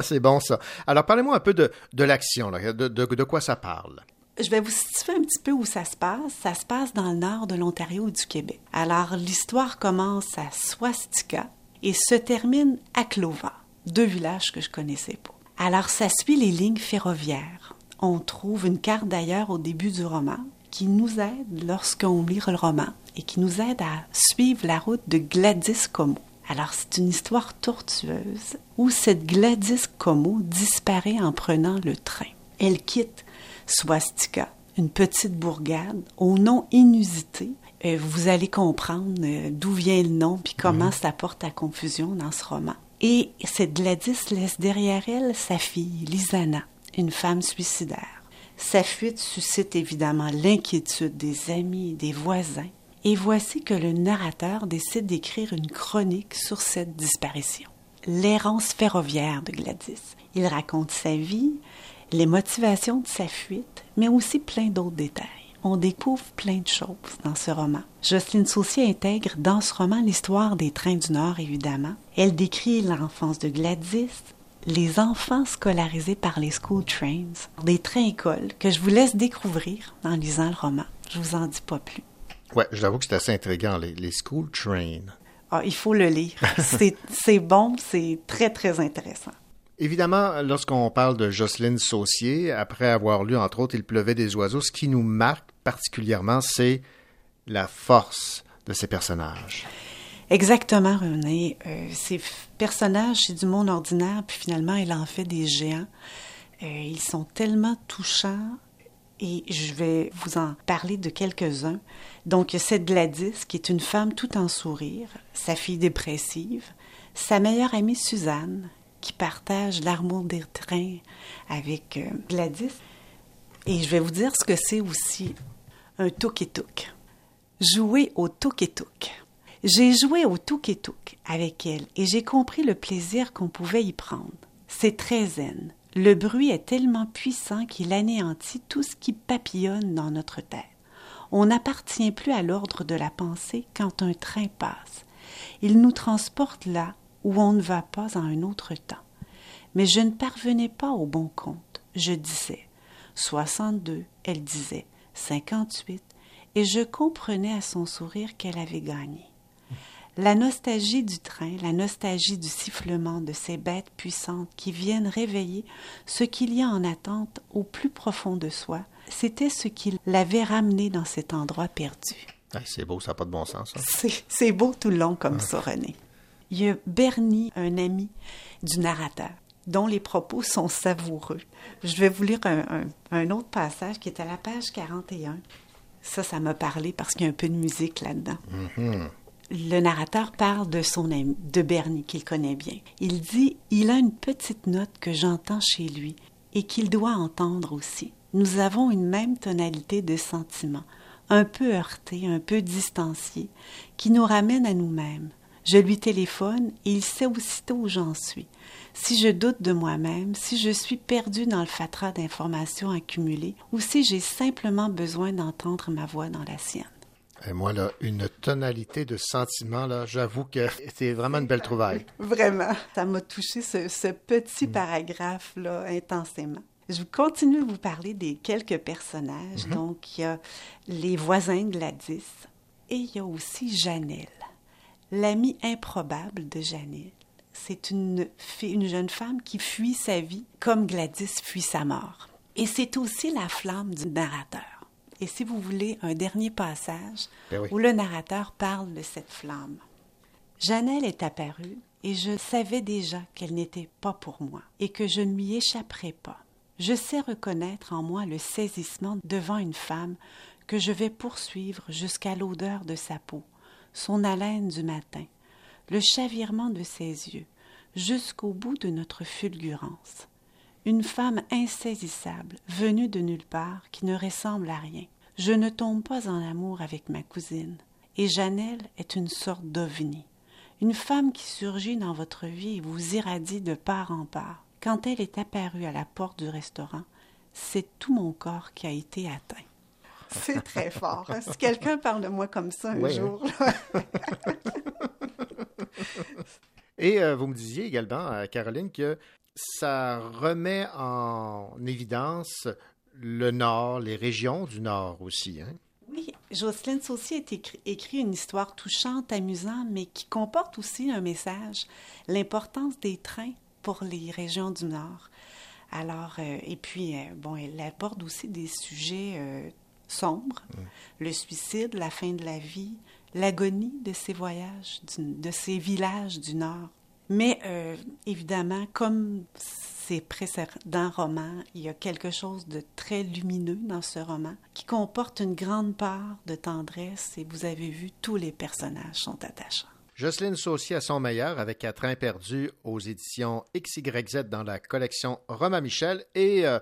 C'est bon ça. Alors parlez-moi un peu de, de l'action, de, de quoi ça parle? Je vais vous situer un petit peu où ça se passe. Ça se passe dans le nord de l'Ontario et du Québec. Alors, l'histoire commence à Swastika et se termine à Clova, deux villages que je connaissais pas. Alors, ça suit les lignes ferroviaires. On trouve une carte d'ailleurs au début du roman qui nous aide lorsqu'on lit le roman et qui nous aide à suivre la route de Gladys Como. Alors, c'est une histoire tortueuse où cette Gladys Como disparaît en prenant le train. Elle quitte Swastika, une petite bourgade au nom inusité. Euh, vous allez comprendre euh, d'où vient le nom puis comment mmh. ça porte à confusion dans ce roman. Et cette Gladys laisse derrière elle sa fille, Lisana, une femme suicidaire. Sa fuite suscite évidemment l'inquiétude des amis des voisins. Et voici que le narrateur décide d'écrire une chronique sur cette disparition. L'errance ferroviaire de Gladys. Il raconte sa vie, les motivations de sa fuite, mais aussi plein d'autres détails. On découvre plein de choses dans ce roman. Jocelyne Saucier intègre dans ce roman l'histoire des trains du Nord, évidemment. Elle décrit l'enfance de Gladys, les enfants scolarisés par les school trains, des trains-écoles que je vous laisse découvrir en lisant le roman. Je vous en dis pas plus. Ouais, j'avoue que c'est assez intriguant, les, les school trains. Ah, il faut le lire. c'est bon, c'est très, très intéressant. Évidemment, lorsqu'on parle de Jocelyne Saucier, après avoir lu, entre autres, Il pleuvait des oiseaux, ce qui nous marque particulièrement, c'est la force de ces personnages. Exactement, René. Euh, ces personnages, c'est du monde ordinaire, puis finalement, elle en fait des géants. Euh, ils sont tellement touchants et je vais vous en parler de quelques-uns. Donc, cette Gladys, qui est une femme tout en sourire, sa fille dépressive, sa meilleure amie Suzanne, qui partage l'amour des trains avec euh, Gladys. Et je vais vous dire ce que c'est aussi un tuk-tuk. Jouer au tuk-tuk. J'ai joué au tuk-tuk avec elle et j'ai compris le plaisir qu'on pouvait y prendre. C'est très zen. Le bruit est tellement puissant qu'il anéantit tout ce qui papillonne dans notre tête. On n'appartient plus à l'ordre de la pensée quand un train passe. Il nous transporte là où on ne va pas en un autre temps. Mais je ne parvenais pas au bon compte. Je disais 62, elle disait 58, et je comprenais à son sourire qu'elle avait gagné. La nostalgie du train, la nostalgie du sifflement de ces bêtes puissantes qui viennent réveiller ce qu'il y a en attente au plus profond de soi, c'était ce qui l'avait ramené dans cet endroit perdu. c'est beau, ça n'a pas de bon sens. C'est beau tout le long comme ça, René. Il y a Bernie, un ami du narrateur, dont les propos sont savoureux. Je vais vous lire un, autre passage qui est à la page 41. Ça, ça m'a parlé parce qu'il y a un peu de musique là-dedans. Mm-hmm le narrateur parle de son ami, de Bernie, qu'il connaît bien. Il dit Il a une petite note que j'entends chez lui et qu'il doit entendre aussi. Nous avons une même tonalité de sentiment, un peu heurté, un peu distancié, qui nous ramène à nous-mêmes. Je lui téléphone et il sait aussitôt où j'en suis. Si je doute de moi-même, si je suis perdu dans le fatras d'informations accumulées, ou si j'ai simplement besoin d'entendre ma voix dans la sienne. Et moi, là, une tonalité de sentiment, là, j'avoue que c'est vraiment une belle trouvaille. Vraiment. Ça m'a touché ce, petit mm. paragraphe-là intensément. Je continue de vous parler des quelques personnages. Mm-hmm. Donc, il y a les voisins de Gladys et il y a aussi Janelle, l'amie improbable de Janelle. C'est une, une jeune femme qui fuit sa vie comme Gladys fuit sa mort. Et c'est aussi la flamme du narrateur. Et si vous voulez, un dernier passage ben où le narrateur parle de cette flamme. Janelle est apparue et je savais déjà qu'elle n'était pas pour moi et que je ne m'y échapperais pas. Je sais reconnaître en moi le saisissement devant une femme que je vais poursuivre jusqu'à l'odeur de sa peau, son haleine du matin, le chavirement de ses yeux, jusqu'au bout de notre fulgurance une femme insaisissable, venue de nulle part, qui ne ressemble à rien. Je ne tombe pas en amour avec ma cousine, et Janelle est une sorte d'ovni, une femme qui surgit dans votre vie et vous irradie de part en part. Quand elle est apparue à la porte du restaurant, c'est tout mon corps qui a été atteint. C'est très fort. Hein. Si quelqu'un parle de moi comme ça un hein. jour. Et euh, vous me disiez également, euh, Caroline, que ça remet en évidence le Nord, les régions du Nord aussi. Hein? Oui, Jocelyne Saucier a écrit, écrit, une histoire touchante, amusante, mais qui comporte aussi un message, l'importance des trains pour les régions du Nord. Alors, euh, et puis, euh, bon, elle aborde aussi des sujets euh, sombres, le suicide, la fin de la vie, l'agonie de ces voyages, de ces villages du Nord. Mais euh, évidemment, comme ces précédents romans, il y a quelque chose de très lumineux dans ce roman qui comporte une grande part de tendresse et vous avez vu, tous les personnages sont attachants. Jocelyne Saucier à son meilleur avec Train perdu aux éditions XYZ dans la collection Romain Michel et euh,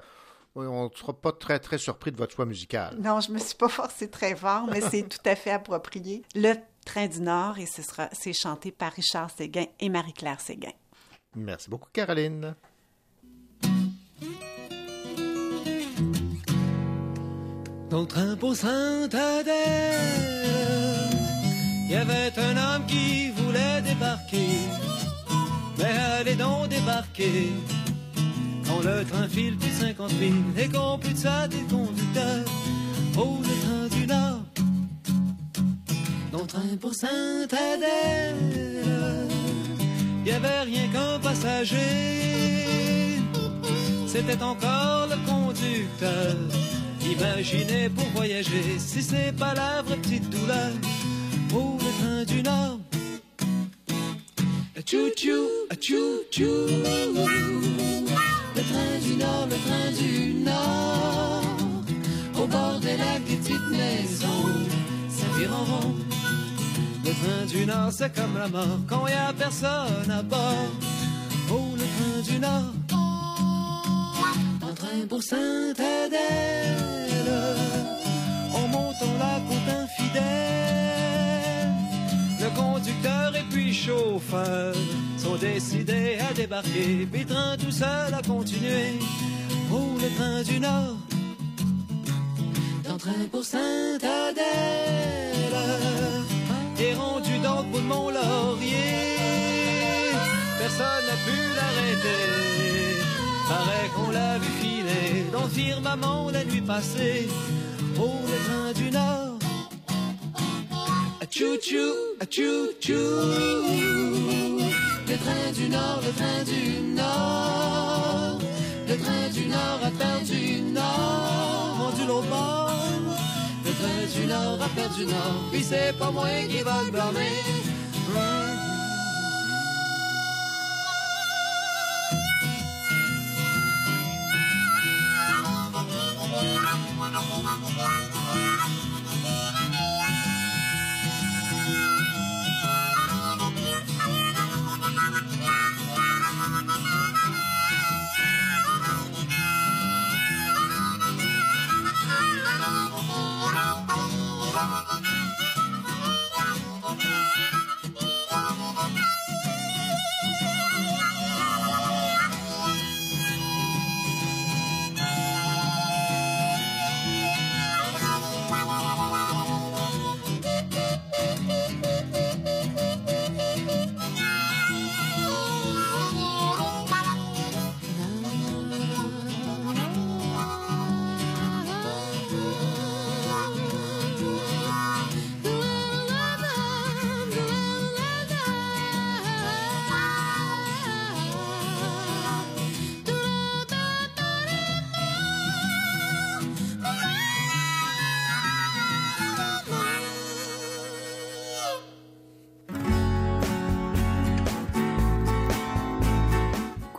on ne sera pas très, très surpris de votre choix musical. Non, je me suis pas forcée très fort, mais c'est tout à fait approprié. Le Train du Nord, et ce sera, c'est chanté par Richard Séguin et Marie-Claire Séguin. Merci beaucoup, Caroline. Dans le train pour Saint-Adèle, il y avait un homme qui voulait débarquer. Mais allez donc débarquer quand le train file plus 50 000 et qu'on plus de ça des conducteurs. Oh, le train du Nord, dans le train pour Saint-Adèle, il y avait rien qu'un passager. C'était encore le conducteur. Imaginez pour voyager si c'est pas la vraie petite douleur. Oh, le train du Nord. Chou-chou, chou-chou. Le train du Nord, le train du Nord. Au bord des lacs, des petites maisons. Ça vire en rond. Le train du Nord, c'est comme la mort quand y a personne à bord. Oh, le train du Nord. Un train pour Saint-Adèle. En montant la côte infidèle. Le conducteur et puis chauffeur sont décidés à débarquer. Puis train tout seul a continué. Oh, le train du Nord. D'un train pour Saint-Adèle. Et rendu dans le bout de mon laurier. Personne n'a pu l'arrêter. Paraît qu'on l'a vu filer dans le firmament la nuit passée. Oh, le train du Nord. Chou-chou, chou-chou. Le train du Nord, le train du Nord. Le train du Nord a perdu Nord. Rendu l'autre. Train du Nord a perdu Nord. Puis c'est pas moi qui va le blâmer.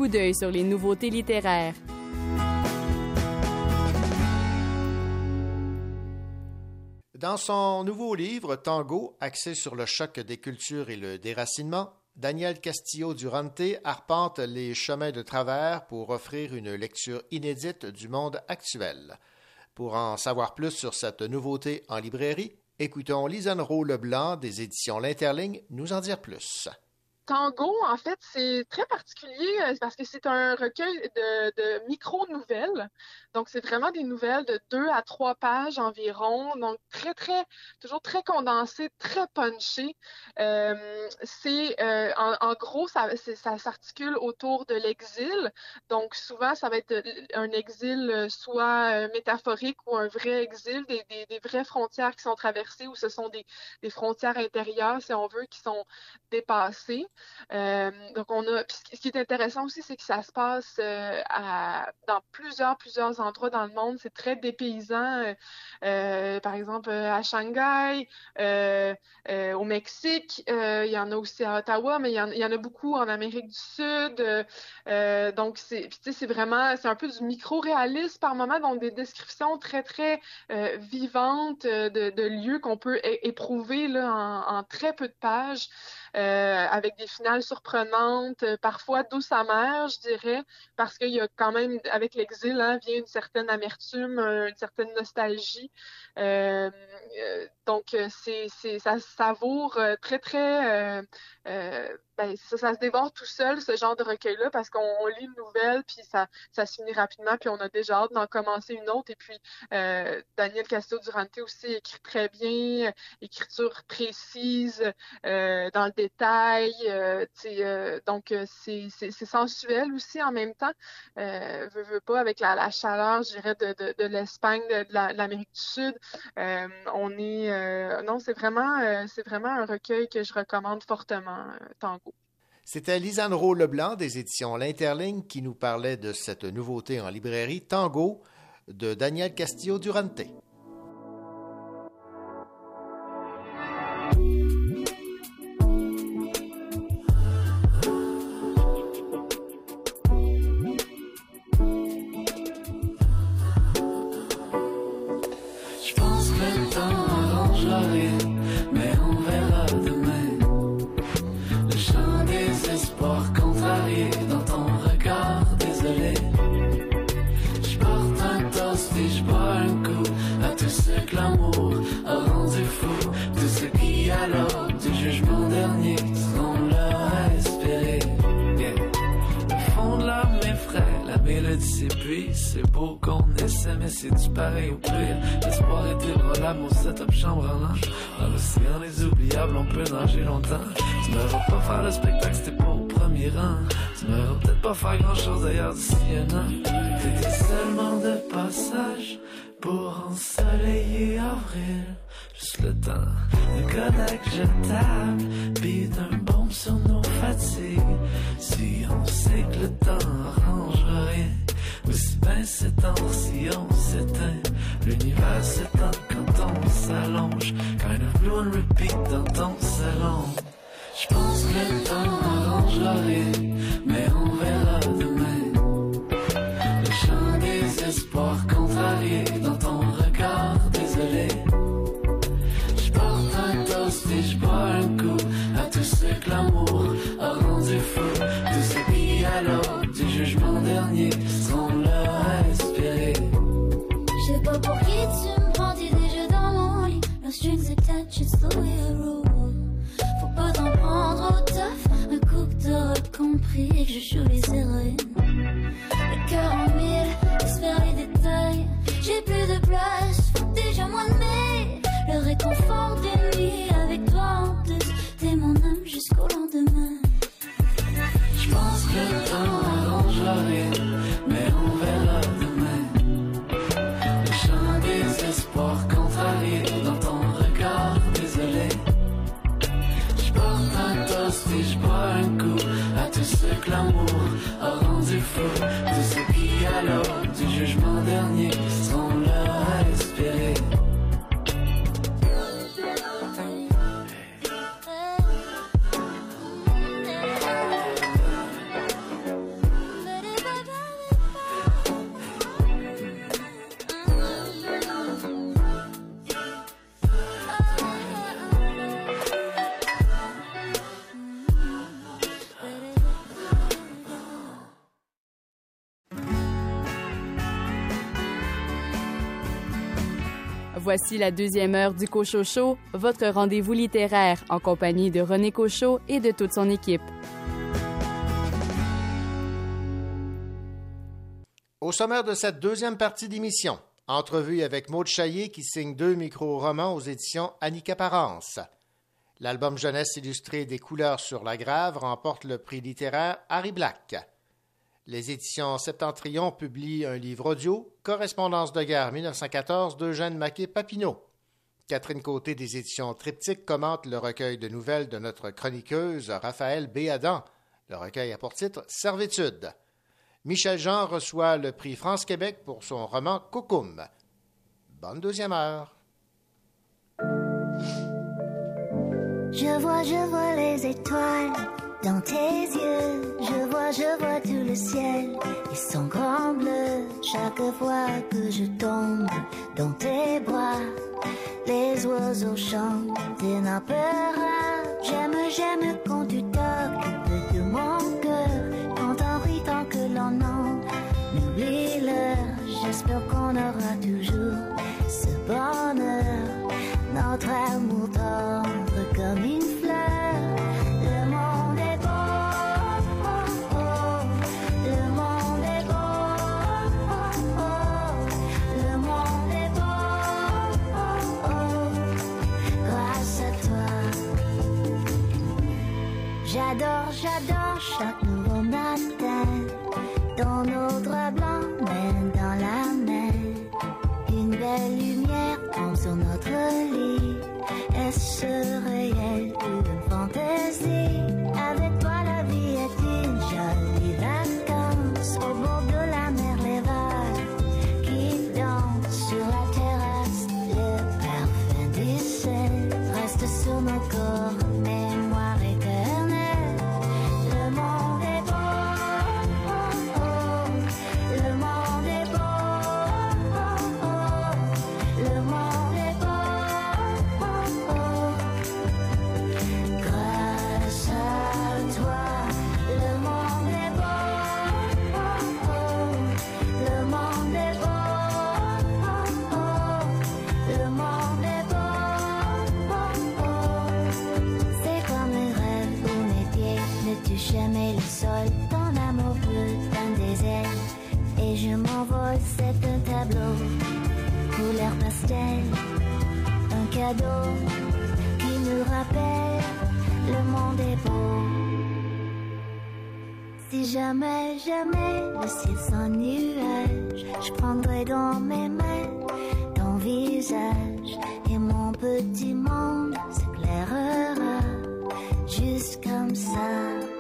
D'œil sur les nouveautés littéraires. Dans son nouveau livre Tango, axé sur le choc des cultures et le déracinement, Daniel Castillo Durante arpente les chemins de travers pour offrir une lecture inédite du monde actuel. Pour en savoir plus sur cette nouveauté en librairie, écoutons Lisanne Leblanc des éditions L'Interligne nous en dire plus. Tango, en fait, c'est très particulier euh, parce que c'est un recueil de, micro-nouvelles. Donc, c'est vraiment des nouvelles de deux à trois pages environ. Donc, très, très, toujours très condensé, très punché. Euh, c'est, euh, en, gros, ça, s'articule autour de l'exil. Donc, souvent, ça va être un exil soit métaphorique ou un vrai exil, des vraies frontières qui sont traversées ou ce sont des, des frontières intérieures, si on veut, qui sont dépassées. Euh, donc, on a. ce qui est intéressant aussi, c'est que ça se passe euh, dans plusieurs, plusieurs endroits dans le monde. C'est très dépaysant. Euh, par exemple, à Shanghai, au Mexique, il y en a aussi à Ottawa, mais il y en, a beaucoup en Amérique du Sud. donc, c'est, c'est vraiment, c'est un peu du micro-réalisme par moment, donc des descriptions très, très vivantes de, lieux qu'on peut éprouver là, en, très peu de pages. Avec des finales surprenantes, parfois douces amères, je dirais, parce qu'il y a quand même, avec l'exil, hein, vient une certaine amertume, une certaine nostalgie. donc, c'est, ça savoure très, très ben, ça, se dévore tout seul, ce genre de recueil-là, parce qu'on lit une nouvelle, puis ça, ça se finit rapidement, puis on a déjà hâte d'en commencer une autre. Et puis, euh, Daniel Castillo-Durante aussi écrit très bien, écriture précise, euh, dans le détail. Euh, donc, c'est sensuel aussi en même temps. veux, veux pas, avec la, la chaleur, je dirais, de, l'Espagne, de, l'Amérique du Sud. on est... non, c'est vraiment, vraiment un recueil que je recommande fortement, Tango. C'était Lisandro Leblanc des éditions L'Interligne qui nous parlait de cette nouveauté en librairie Tango de Daniel Castillo Durante. Chambre en. Dans l'océan des oubliables, on peut nager longtemps. Tu me verras pas faire le spectacle, c'était pas au premier rang. Tu me verras peut-être pas faire grand chose d'ailleurs d'ici un an. T'étais seulement de passage pour ensoleiller avril. Juste le temps de Kodak jetable, puis d'un bombe sur nos fatigues. Si on sait que le temps arrange rien. Bien s'étend si on s'éteint. L'univers s'étend quand on s'allonge. Kind of blue and repeat dans ton salon. J'pense que le temps arrangera rien, mais on verra demain. Le chant des espoirs contrariés dans ton regard désolé. J'porte un toast et j'bois un coup à tout ce que l'amour a rendu fou. Strings attached, it's the way I roll. Faut pas t'en prendre au tough, un coup que t'auras compris que je joue les héroïnes. Le cœur en mille, espère les détails. J'ai plus de place, faut déjà moins de mai. Le réconfort d'une nuit avec toi en plus, t'es mon âme jusqu'au lendemain. J'pense que le temps l'amour a rendu fou. Tous ceux qui, alors, du jugement Voici la deuxième heure du Cochot votre rendez-vous littéraire en compagnie de René Cochot et de toute son équipe. Au sommaire de cette deuxième partie d'émission, entrevue avec Maud Chaillé qui signe deux micro-romans aux éditions Annick Apparence. L'album jeunesse illustré des couleurs sur la grave remporte le prix littéraire Harry Black. Les éditions Septentrion publient un livre audio, Correspondance de guerre 1914 d'Eugène Maquet-Papineau. Catherine Côté des éditions Triptyque commente le recueil de nouvelles de notre chroniqueuse Raphaël Béadan. Le recueil a pour titre Servitude. Michel Jean reçoit le prix France-Québec pour son roman Coucoum. Bonne deuxième heure. Je vois, je vois les étoiles dans tes yeux, je vois, je vois tout le ciel. Ils sont grands bleus chaque fois que je tombe dans tes bras. Les oiseaux chantent, des nappes J'aime, j'aime quand tu t'occupes de mon cœur, quand on rit tant que l'on en oublie l'heure. J'espère qu'on aura toujours ce bonheur, notre amour tendre comme une chaque nouveau matin dans nos draps blancs, main dans la main. Une belle lumière tombe sur notre lit. Est-ce réel ou une fantaisie? Un cadeau qui me rappelle le monde est beau. Si jamais, jamais le ciel sans nuage, je prendrai dans mes mains ton visage et mon petit monde s'éclairera juste comme ça.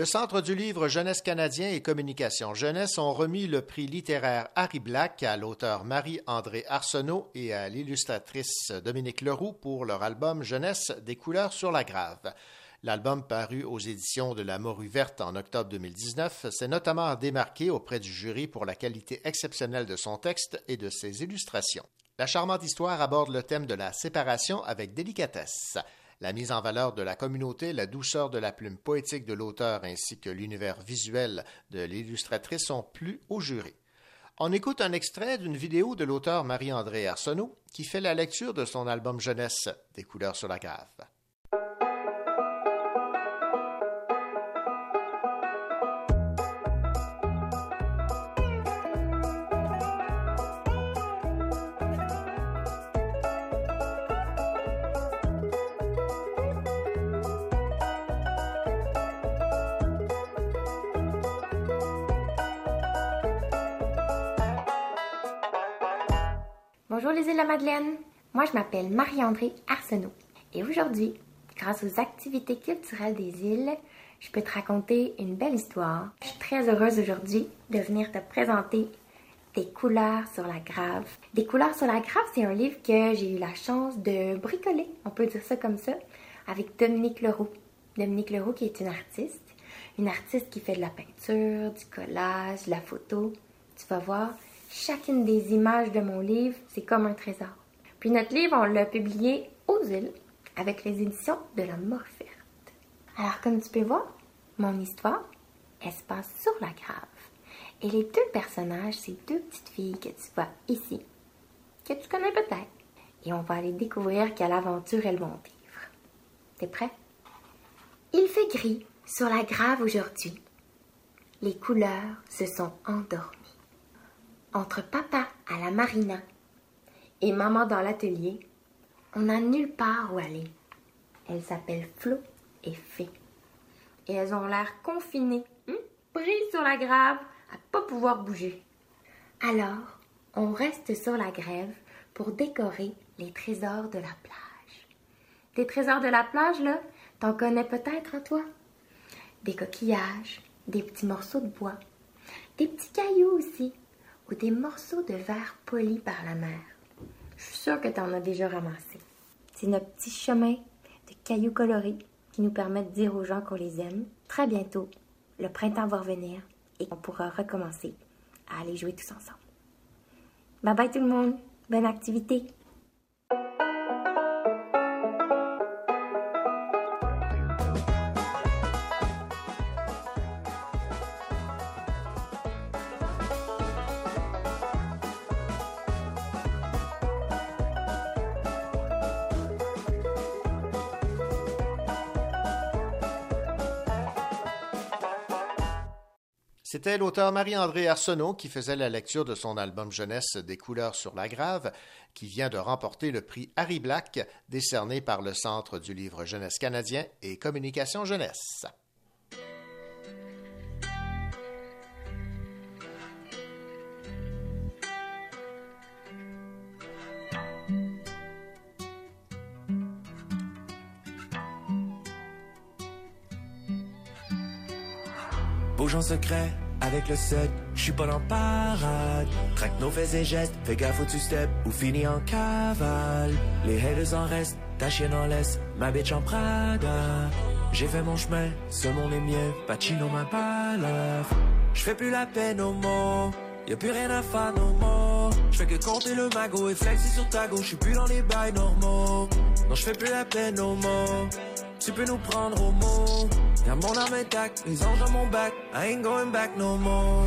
Le Centre du livre Jeunesse canadien et Communication Jeunesse ont remis le prix littéraire Harry Black à l'auteur Marie-André Arsenault et à l'illustratrice Dominique Leroux pour leur album Jeunesse des couleurs sur la grave. L'album paru aux éditions de La Morue Verte en octobre 2019 s'est notamment démarqué auprès du jury pour la qualité exceptionnelle de son texte et de ses illustrations. La charmante histoire aborde le thème de la séparation avec délicatesse. La mise en valeur de la communauté, la douceur de la plume poétique de l'auteur ainsi que l'univers visuel de l'illustratrice ont plu au jury. On écoute un extrait d'une vidéo de l'auteur Marie-André Arsenault qui fait la lecture de son album jeunesse Des couleurs sur la grave. Les îles de la Madeleine. Moi, je m'appelle Marie-André Arsenault. Et aujourd'hui, grâce aux activités culturelles des îles, je peux te raconter une belle histoire. Je suis très heureuse aujourd'hui de venir te présenter Des couleurs sur la grave. Des couleurs sur la grave, c'est un livre que j'ai eu la chance de bricoler, on peut dire ça comme ça, avec Dominique Leroux. Dominique Leroux qui est une artiste, une artiste qui fait de la peinture, du collage, de la photo. Tu vas voir, chacune des images de mon livre, c'est comme un trésor. Puis notre livre, on l'a publié aux îles avec les éditions de la Morpherte. Alors comme tu peux voir, mon histoire, elle se passe sur la grave. Et les deux personnages, c'est deux petites filles que tu vois ici, que tu connais peut-être. Et on va aller découvrir quelle aventure elles vont vivre. T'es prêt? Il fait gris sur la grave aujourd'hui. Les couleurs se sont endormies. Entre papa à la marina et maman dans l'atelier, on n'a nulle part où aller. Elle s'appelle Flo et Fée. et elles ont l'air confinées, hein, prises sur la grave, à pas pouvoir bouger. Alors, on reste sur la grève pour décorer les trésors de la plage. Des trésors de la plage, là, t'en connais peut-être, hein, toi? Des coquillages, des petits morceaux de bois, des petits cailloux aussi, des morceaux de verre polis par la mer. Je suis sûre que t'en as déjà ramassé. C'est notre petit chemin de cailloux colorés qui nous permet de dire aux gens qu'on les aime. Très bientôt, le printemps va revenir et on pourra recommencer à aller jouer tous ensemble. Bye bye tout le monde. Bonne activité. C'était l'auteur Marie-André Arsenault qui faisait la lecture de son album jeunesse Des couleurs sur la grave, qui vient de remporter le prix Harry Black, décerné par le Centre du livre jeunesse canadien et Communication jeunesse. Avec le set, je suis pas dans parade. Traque nos faits et gestes, fais gaffe où tu step ou finis en cavale. Les haters en restent, ta chienne en laisse, ma bitch en Prada. J'ai fait mon chemin, ce monde est mien, Pacino ma balave. Je fais plus la peine au mot, y'a plus rien à faire no more. Je fais que compter le magot et flexer sur ta gauche, je suis plus dans les bails normaux. Non, je fais plus la peine au mot, tu peux nous prendre au mot. Y'a mon âme intacte, les anges dans mon bac. I ain't going back no more.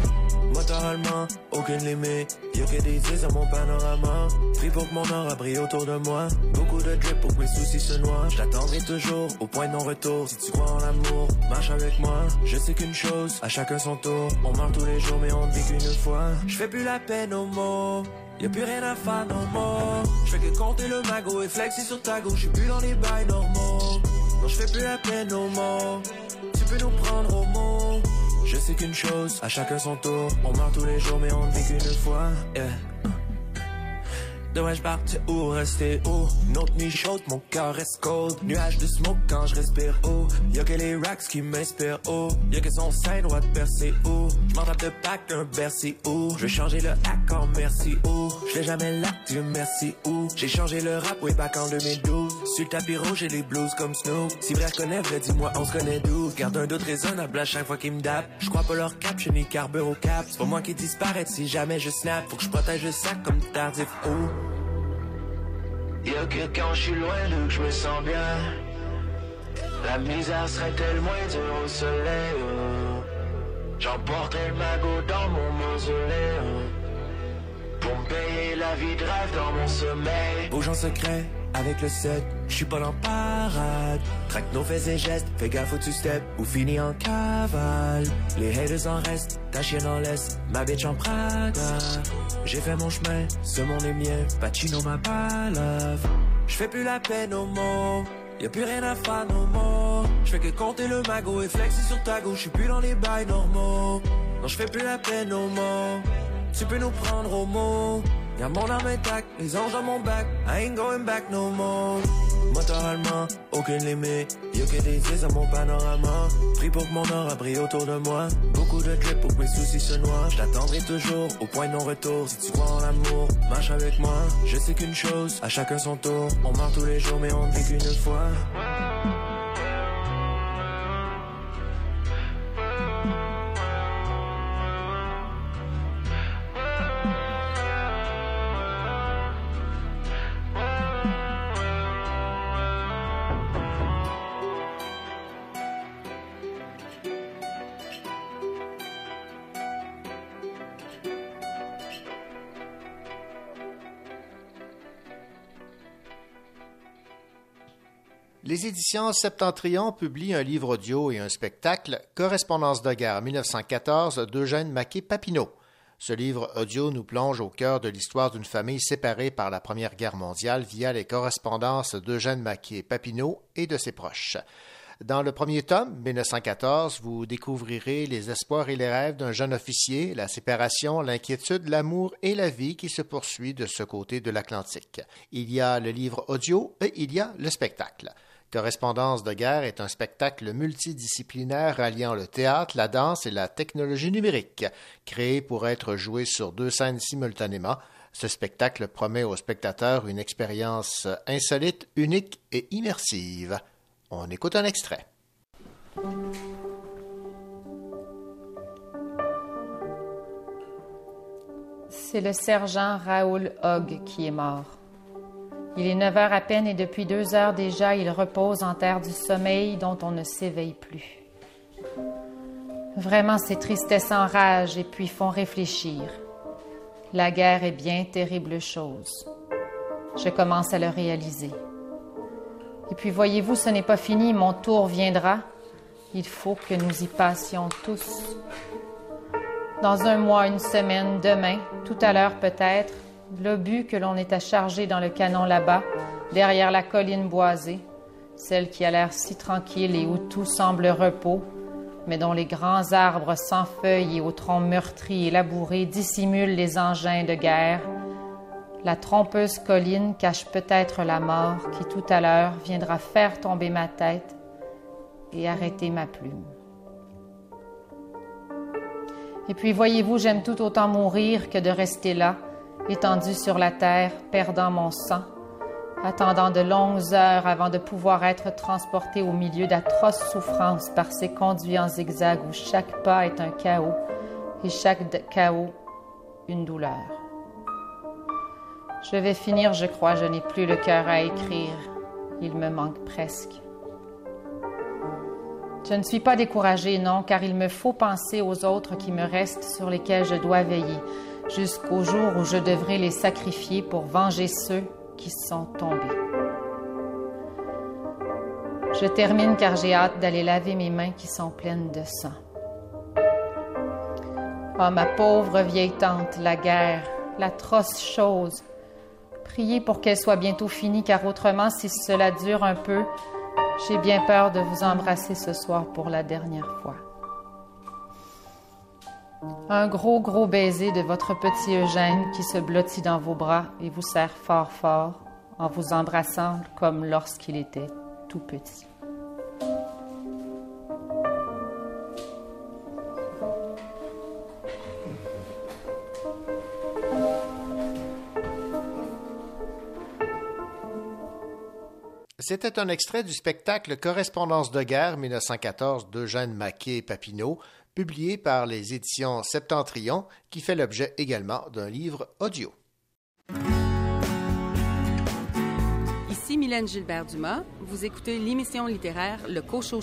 Motoralement, aucune limite. Y'a que des à mon panorama. Pris pour que mon aura brille autour de moi. Beaucoup de drip pour que mes soucis se noient. J'attendrai toujours au point de non-retour. Si tu crois en l'amour, marche avec moi. Je sais qu'une chose, à chacun son tour. On meurt tous les jours, mais on ne vit qu'une fois. Je fais plus la peine au mot. Y'a plus rien à faire no more. Je fais que compter le magot et flexer sur ta gauche. J'suis plus dans les bails normaux. Non, je fais plus la peine au mot Je sais qu'une chose, à chacun son tour. On meurt tous les jours, mais on ne vit qu'une fois. Yeah. Devrais-je partir ou rester haut? Notre nuit chaude, mon cœur reste cold. Nuage de smoke quand je respire haut. Y'a que les racks qui m'inspirent haut. Y'a que son sein droit de percer haut. J'm'en tape de pack un Bercy haut. Je vais changer le hack en merci haut. J'fais jamais l'acte, Dieu merci haut. J'ai changé le rap way back en 2012. Sur le tapis rouge, j'ai les blues comme Snoop. Si vrai connaît vrai, dis-moi, on se connaît d'où? Garde un d'autre raisonnable à chaque fois qu'ils me dap. J'crois pas leur cap, je ni carbure au cap. C'est pas moi qui disparaît si jamais je snap. Faut que je protège le sac comme tardif haut. Y'a que quand je suis loin d'eux que je me sens bien. La misère serait-elle moins dure au soleil? Oh. J'emporterai le magot dans mon mausolée. Oh. Pour me payer la vie de rêve dans mon sommeil. Bouge en secret avec le set, je suis pas en parade. Traque nos faits et gestes, fais gaffe où tu step ou finis en cavale. Les haters en restent, ta chienne en laisse, ma bitch en Prada. J'ai fait mon chemin, ce monde est mien, Pacino ma balave. Je fais plus la peine au mot, y'a plus rien à faire no more. Je fais que compter le magot et flexer sur ta gauche, je plus dans les bails normaux. Non, je fais plus la peine au mot, tu peux nous prendre au mot. Y'a mon âme intacte, les anges dans mon bac. I ain't going back no more. Motoralement, aucune limite. Y'a que des yeux à mon panorama. Pris pour que mon aura brille autour de moi. Beaucoup de drip pour que mes soucis se noient. J't'attendrai toujours au point de non-retour. Si tu en l'amour, marche avec moi. Je sais qu'une chose, à chacun son tour. On meurt tous les jours, mais on ne vit qu'une fois. Les éditions Septentrion publient un livre audio et un spectacle, Correspondance de guerre 1914 d'Eugène Maquet-Papineau. Ce livre audio nous plonge au cœur de l'histoire d'une famille séparée par la Première Guerre mondiale via les correspondances d'Eugène Maquet-Papineau et de ses proches. Dans le premier tome, 1914, vous découvrirez les espoirs et les rêves d'un jeune officier, la séparation, l'inquiétude, l'amour et la vie qui se poursuit de ce côté de l'Atlantique. Il y a le livre audio et il y a le spectacle. Correspondance de guerre est un spectacle multidisciplinaire alliant le théâtre, la danse et la technologie numérique, créé pour être joué sur deux scènes simultanément. Ce spectacle promet aux spectateurs une expérience insolite, unique et immersive. On écoute un extrait. C'est le sergent Raoul Hogg qui est mort. Il est neuf heures à peine et depuis deux heures déjà, il repose en terre du sommeil dont on ne s'éveille plus. Vraiment, ces tristesses enragent et puis font réfléchir. La guerre est bien terrible chose. Je commence à le réaliser. Et puis voyez-vous, ce n'est pas fini, mon tour viendra. Il faut que nous y passions tous. Dans un mois, une semaine, demain, tout à l'heure peut-être, l'obus que l'on à charger dans le canon là-bas, derrière la colline boisée, celle qui a l'air si tranquille et où tout semble repos, mais dont les grands arbres sans feuilles et aux troncs meurtris et labourés dissimulent les engins de guerre, la trompeuse colline cache peut-être la mort qui tout à l'heure viendra faire tomber ma tête et arrêter ma plume. Et puis voyez-vous, j'aime tout autant mourir que de rester là, étendu sur la terre, perdant mon sang, attendant de longues heures avant de pouvoir être transporté au milieu d'atroces souffrances par ces conduits en zigzag où chaque pas est un chaos et chaque chaos une douleur. Je vais finir, je crois, je n'ai plus le cœur à écrire. Il me manque presque. Je ne suis pas découragée, non, car il me faut penser aux autres qui me restent sur lesquels je dois veiller, jusqu'au jour où je devrai les sacrifier pour venger ceux qui sont tombés. Je termine car j'ai hâte d'aller laver mes mains qui sont pleines de sang. Oh, ma pauvre vieille tante, la guerre, l'atroce chose, Priez pour qu'elle soit bientôt finie, car autrement, si cela dure un peu, j'ai bien peur de vous embrasser ce soir pour la dernière fois. Un gros, gros baiser de votre petit Eugène qui se blottit dans vos bras et vous serre fort, fort en vous embrassant comme lorsqu'il était tout petit. C'était un extrait du spectacle Correspondance de guerre 1914 d'Eugène Maquet Papineau, publié par les éditions Septentrion, qui fait l'objet également d'un livre audio. Ici Mylène Gilbert-Dumas. Vous écoutez l'émission littéraire Le Cochot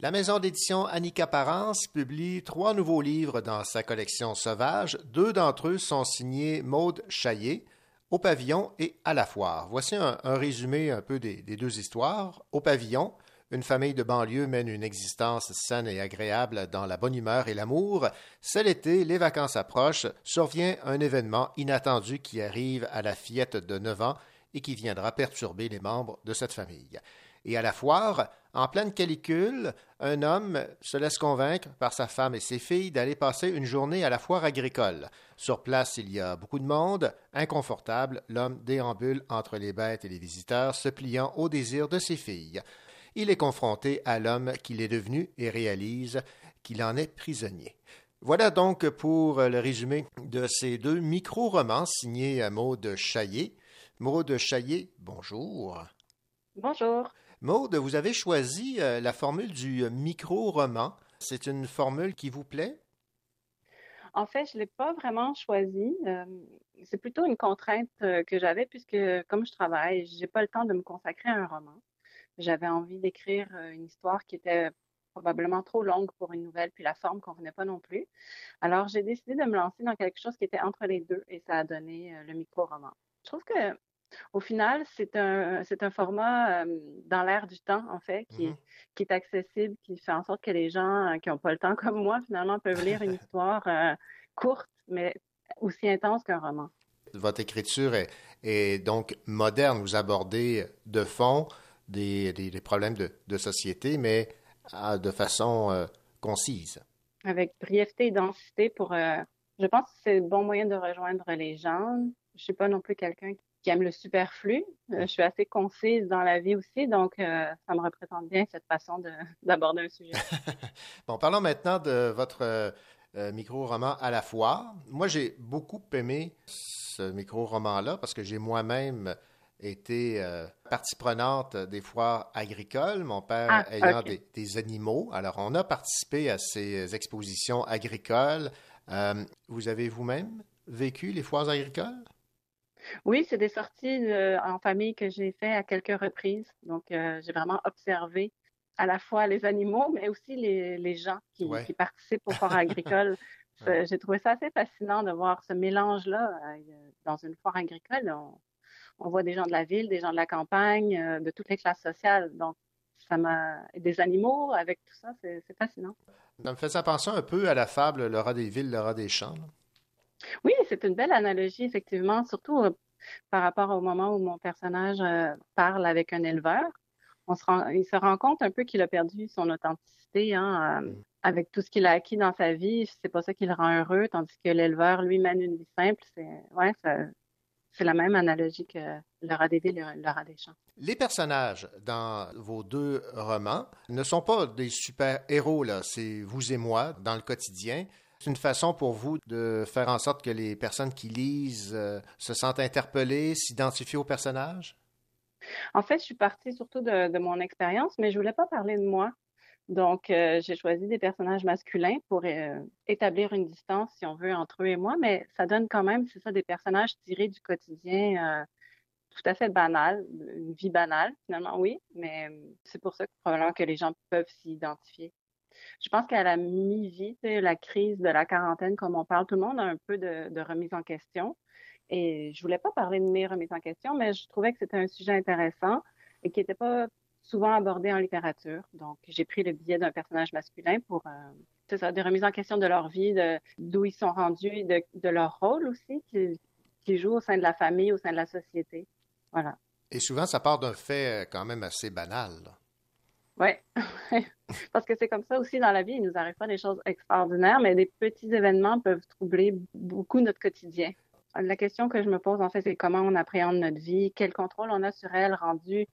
La maison d'édition Annika Parence publie trois nouveaux livres dans sa collection Sauvage. Deux d'entre eux sont signés Maude Chaillé, Au pavillon et À la foire. Voici un, un résumé un peu des, des deux histoires. Au pavillon, une famille de banlieue mène une existence saine et agréable dans la bonne humeur et l'amour. C'est l'été, les vacances approchent, survient un événement inattendu qui arrive à la fillette de 9 ans et qui viendra perturber les membres de cette famille. Et à la foire, en pleine calicule, un homme se laisse convaincre par sa femme et ses filles d'aller passer une journée à la foire agricole. Sur place, il y a beaucoup de monde. Inconfortable, l'homme déambule entre les bêtes et les visiteurs, se pliant au désir de ses filles. Il est confronté à l'homme qu'il est devenu et réalise qu'il en est prisonnier. Voilà donc pour le résumé de ces deux micro-romans signés à Maude Chaillé. Maude Chaillé, bonjour. Bonjour. Maude, vous avez choisi euh, la formule du micro-roman. C'est une formule qui vous plaît? En fait, je ne l'ai pas vraiment choisi. Euh, c'est plutôt une contrainte euh, que j'avais puisque, comme je travaille, je n'ai pas le temps de me consacrer à un roman. J'avais envie d'écrire euh, une histoire qui était probablement trop longue pour une nouvelle, puis la forme ne convenait pas non plus. Alors, j'ai décidé de me lancer dans quelque chose qui était entre les deux et ça a donné euh, le micro-roman. Je trouve que au final, c'est un, un format euh, dans l'air du temps, en fait, qui, est, qui est accessible, qui fait en sorte que les gens euh, qui n'ont pas le temps comme moi, finalement, peuvent lire une histoire euh, courte, mais aussi intense qu'un roman. Votre écriture est, est donc moderne. Vous abordez de fond des, des- des problèmes de, de société, mais de façon concise. Avec brièveté et densité pour... je pense que c'est le bon moyen de rejoindre les gens. Je suis pas non plus quelqu'un qui aime le superflu. Euh, je suis assez concise dans la vie aussi, donc euh, ça me représente bien cette façon de- d'aborder un sujet. Bon, parlons maintenant de votre euh, micro-roman à la foire. Moi, j'ai beaucoup aimé ce micro-roman-là parce que j'ai moi-même été partie prenante des foires agricoles, mon père Ah, ayant des, des animaux. Alors, on a participé à ces expositions agricoles. Vous avez vous-même vécu les foires agricoles? Oui, c'est des sorties en famille que j'ai fait à quelques reprises. Donc, euh, j'ai vraiment observé à la fois les animaux, mais aussi les, les gens qui, Ouais. qui participent aux foires agricoles. C'est- J'ai trouvé ça assez fascinant de voir ce mélange-là euh, dans une foire agricole. On, on voit des gens de la ville, des gens de la campagne, euh, de toutes les classes sociales. Donc, ça m'a... Des animaux avec tout ça, c'est fascinant. Ça me faisait penser un peu à la fable Le rat des villes, le rat des champs. là. Oui, c'est une belle analogie, effectivement, surtout euh, par rapport au moment où mon personnage euh, parle avec un éleveur. On se rend, il se rend compte un peu qu'il a perdu son authenticité hein, euh, avec tout ce qu'il a acquis dans sa vie. C'est pas ça qui le rend heureux, tandis que l'éleveur, lui, mène une vie simple. C'est ouais, c'est la même analogie que le rat des villes et le rat des champs. Les personnages dans vos deux romans ne sont pas des super-héros, là. C'est vous et moi dans le quotidien. C'est une façon pour vous de faire en sorte que les personnes qui lisent euh, se sentent interpellées, s'identifient aux personnages? En fait, je suis partie surtout de, mon expérience, mais je voulais pas parler de moi. Donc, euh, j'ai choisi des personnages masculins pour euh, établir une distance, si on veut, entre eux et moi, mais ça donne quand même, c'est ça, des personnages tirés du quotidien tout à fait banal, une vie banale, finalement, oui, mais c'est pour ça que probablement que les gens peuvent s'y identifier. Je pense qu'à la mi-vie, la crise de la quarantaine, comme on parle, tout le monde a un peu de, de remise en question. Et je voulais pas parler de mes remises en question, mais je trouvais que c'était un sujet intéressant et qui n'était pas souvent abordé en littérature. Donc, j'ai pris le biais d'un personnage masculin pour, euh, c'est ça, des remises en question de leur vie, de d'où ils sont rendus, de, de leur rôle aussi qu'ils qu'ils jouent au sein de la famille, au sein de la société. Voilà. Et souvent, ça part d'un fait euh, quand même assez banal. Oui, parce que c'est comme ça aussi dans la vie. Il nous arrive pas des choses extraordinaires, mais des petits événements peuvent troubler beaucoup notre quotidien. La question que je me pose, en fait, c'est comment on appréhende notre vie, quel contrôle on a sur elle rendu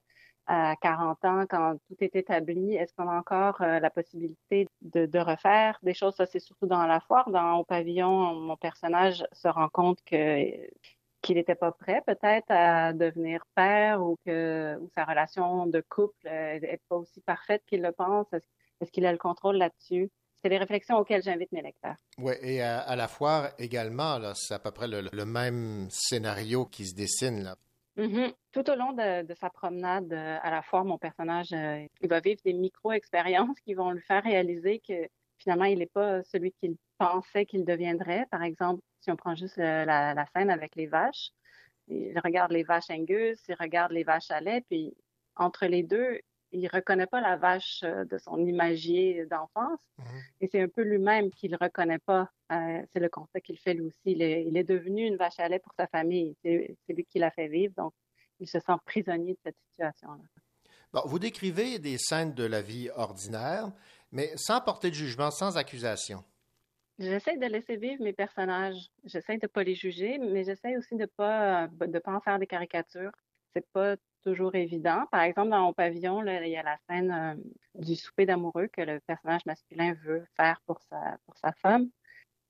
à 40 ans, quand tout est établi, est-ce qu'on a encore euh, la possibilité de, refaire des choses? Ça, c'est surtout dans la foire. Au pavillon, mon personnage se rend compte que qu'il n'était pas prêt peut-être à devenir père ou que sa relation de couple n'est pas aussi parfaite qu'il le pense? Est-ce, qu'il a le contrôle là-dessus? C'est les réflexions auxquelles j'invite mes lecteurs. Oui, et à, la foire également, c'est à peu près le, le, même scénario qui se dessine. Là. Mm-hmm. Tout au long de, sa promenade euh, à la foire, mon personnage, euh, il va vivre des micro-expériences qui vont lui faire réaliser que finalement, il n'est pas celui qu'il pensait qu'il deviendrait. Par exemple, si on prend juste la, scène avec les vaches, il regarde les vaches Angus, il regarde les vaches à lait, puis entre les deux, il reconnaît pas la vache euh, de son imagier d'enfance. Mm-hmm. Et c'est un peu lui-même qu'il ne reconnaît pas. Euh, c'est le constat qu'il fait lui aussi. Il est, devenu une vache à lait pour sa famille. C'est lui qui l'a fait vivre. Donc, il se sent prisonnier de cette situation-là. Bon, vous décrivez des scènes de la vie ordinaire, mais sans porter de jugement, sans accusation. J'essaie de laisser vivre mes personnages. J'essaie de ne pas les juger, mais j'essaie aussi de ne pas, de pas en faire des caricatures. C'est pas toujours évident. Par exemple, dans mon pavillon, il y a la scène euh, du souper d'amoureux que le personnage masculin veut faire pour sa, pour sa femme.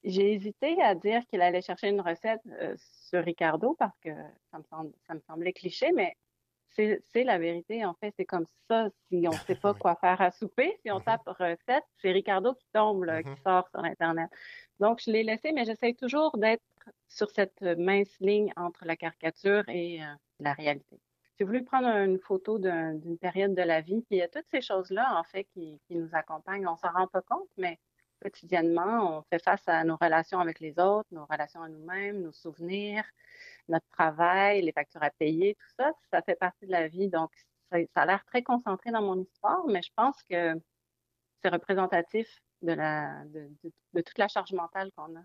J'ai hésité à dire qu'il allait chercher une recette euh, sur Ricardo parce que ça me, ça me semblait cliché, mais c'est la vérité. En fait, c'est comme ça. Si on ne sait pas quoi faire à souper, si on mm-hmm. tape recette, c'est Ricardo qui tombe, qui mm-hmm. sort sur Internet. Donc, je l'ai laissé, mais j'essaie toujours d'être sur cette mince ligne entre la caricature et euh, la réalité j'ai voulu prendre une photo d'une période de la vie. Puis il y a toutes ces choses-là, en fait, qui, nous accompagnent. On s'en rend pas compte, mais quotidiennement, on fait face à nos relations avec les autres, nos relations à nous-mêmes, nos souvenirs, notre travail, les factures à payer, tout ça, ça fait partie de la vie. Donc, ça, a l'air très concentré dans mon histoire, mais je pense que c'est représentatif de, la, de toute la charge mentale qu'on a.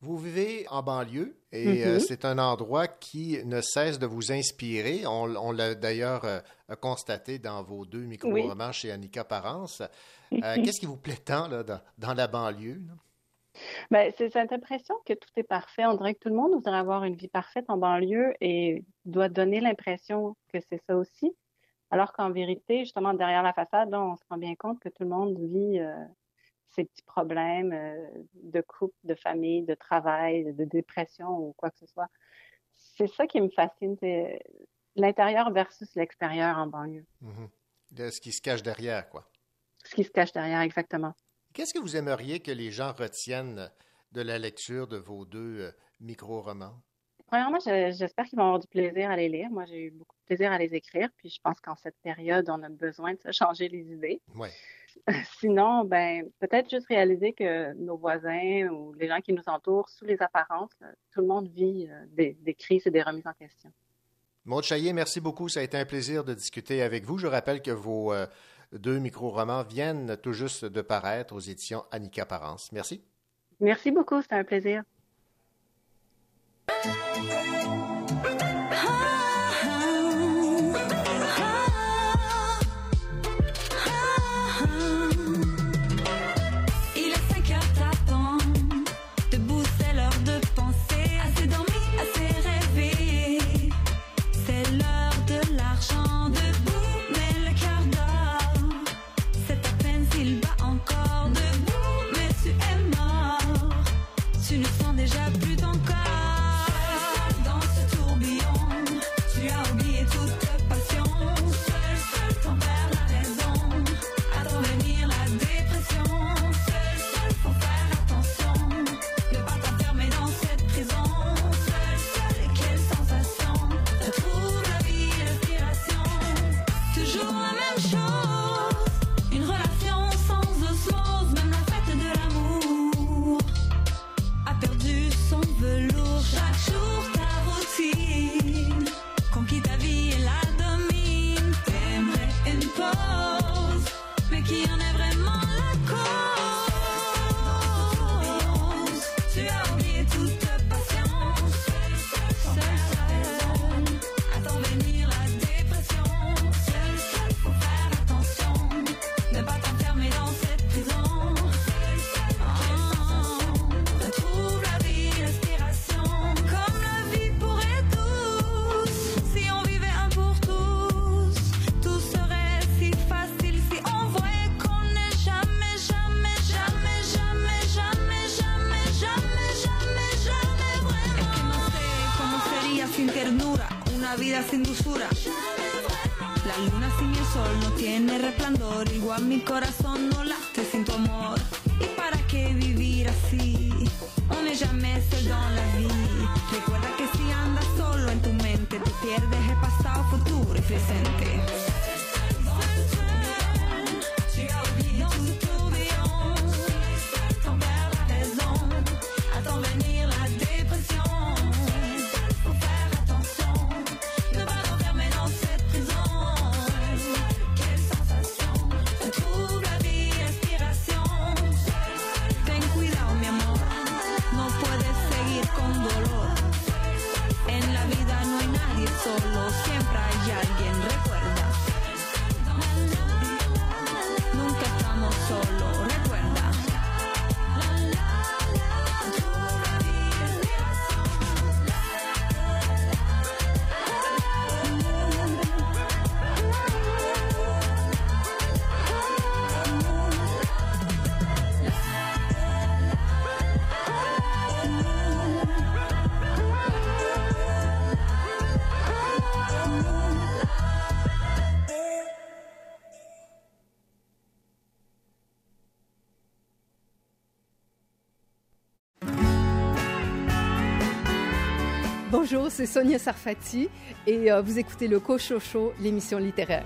Vous vivez en banlieue et euh, mm-hmm. c'est un endroit qui ne cesse de vous inspirer. On, l'a d'ailleurs euh, constaté dans vos deux micro-romans chez Annika Parence. Euh, qu'est-ce qui vous plaît tant là, dans, la banlieue? Ben, c'est cette impression que tout est parfait. On dirait que tout le monde voudrait avoir une vie parfaite en banlieue et doit donner l'impression que c'est ça aussi. Alors qu'en vérité, justement, derrière la façade, on se rend bien compte que tout le monde vit ces petits problèmes euh, de couple, de famille, de travail, de dépression ou quoi que ce soit. C'est ça qui me fascine, c'est l'intérieur versus l'extérieur en banlieue. Mm-hmm. ce qui se cache derrière, quoi. Ce qui se cache derrière, exactement. Qu'est-ce que vous aimeriez que les gens retiennent de la lecture de vos deux euh, micro-romans? Premièrement, j'espère qu'ils vont avoir du plaisir à les lire. Moi, j'ai eu beaucoup de plaisir à les écrire, puis je pense qu'en cette période, on a besoin de se changer les idées. Oui. Sinon, ben, peut-être juste réaliser que nos voisins ou les gens qui nous entourent, sous les apparences, tout le monde vit euh, des, crises et des remises en question. Maud Chaillé, merci beaucoup. Ça a été un plaisir de discuter avec vous. Je rappelle que vos euh, deux micro-romans viennent tout juste de paraître aux éditions Annika Parence. Merci. Merci beaucoup. C'était un plaisir. Bonjour, c'est Sonia Sarfati et euh, vous écoutez le Cochocho, l'émission littéraire.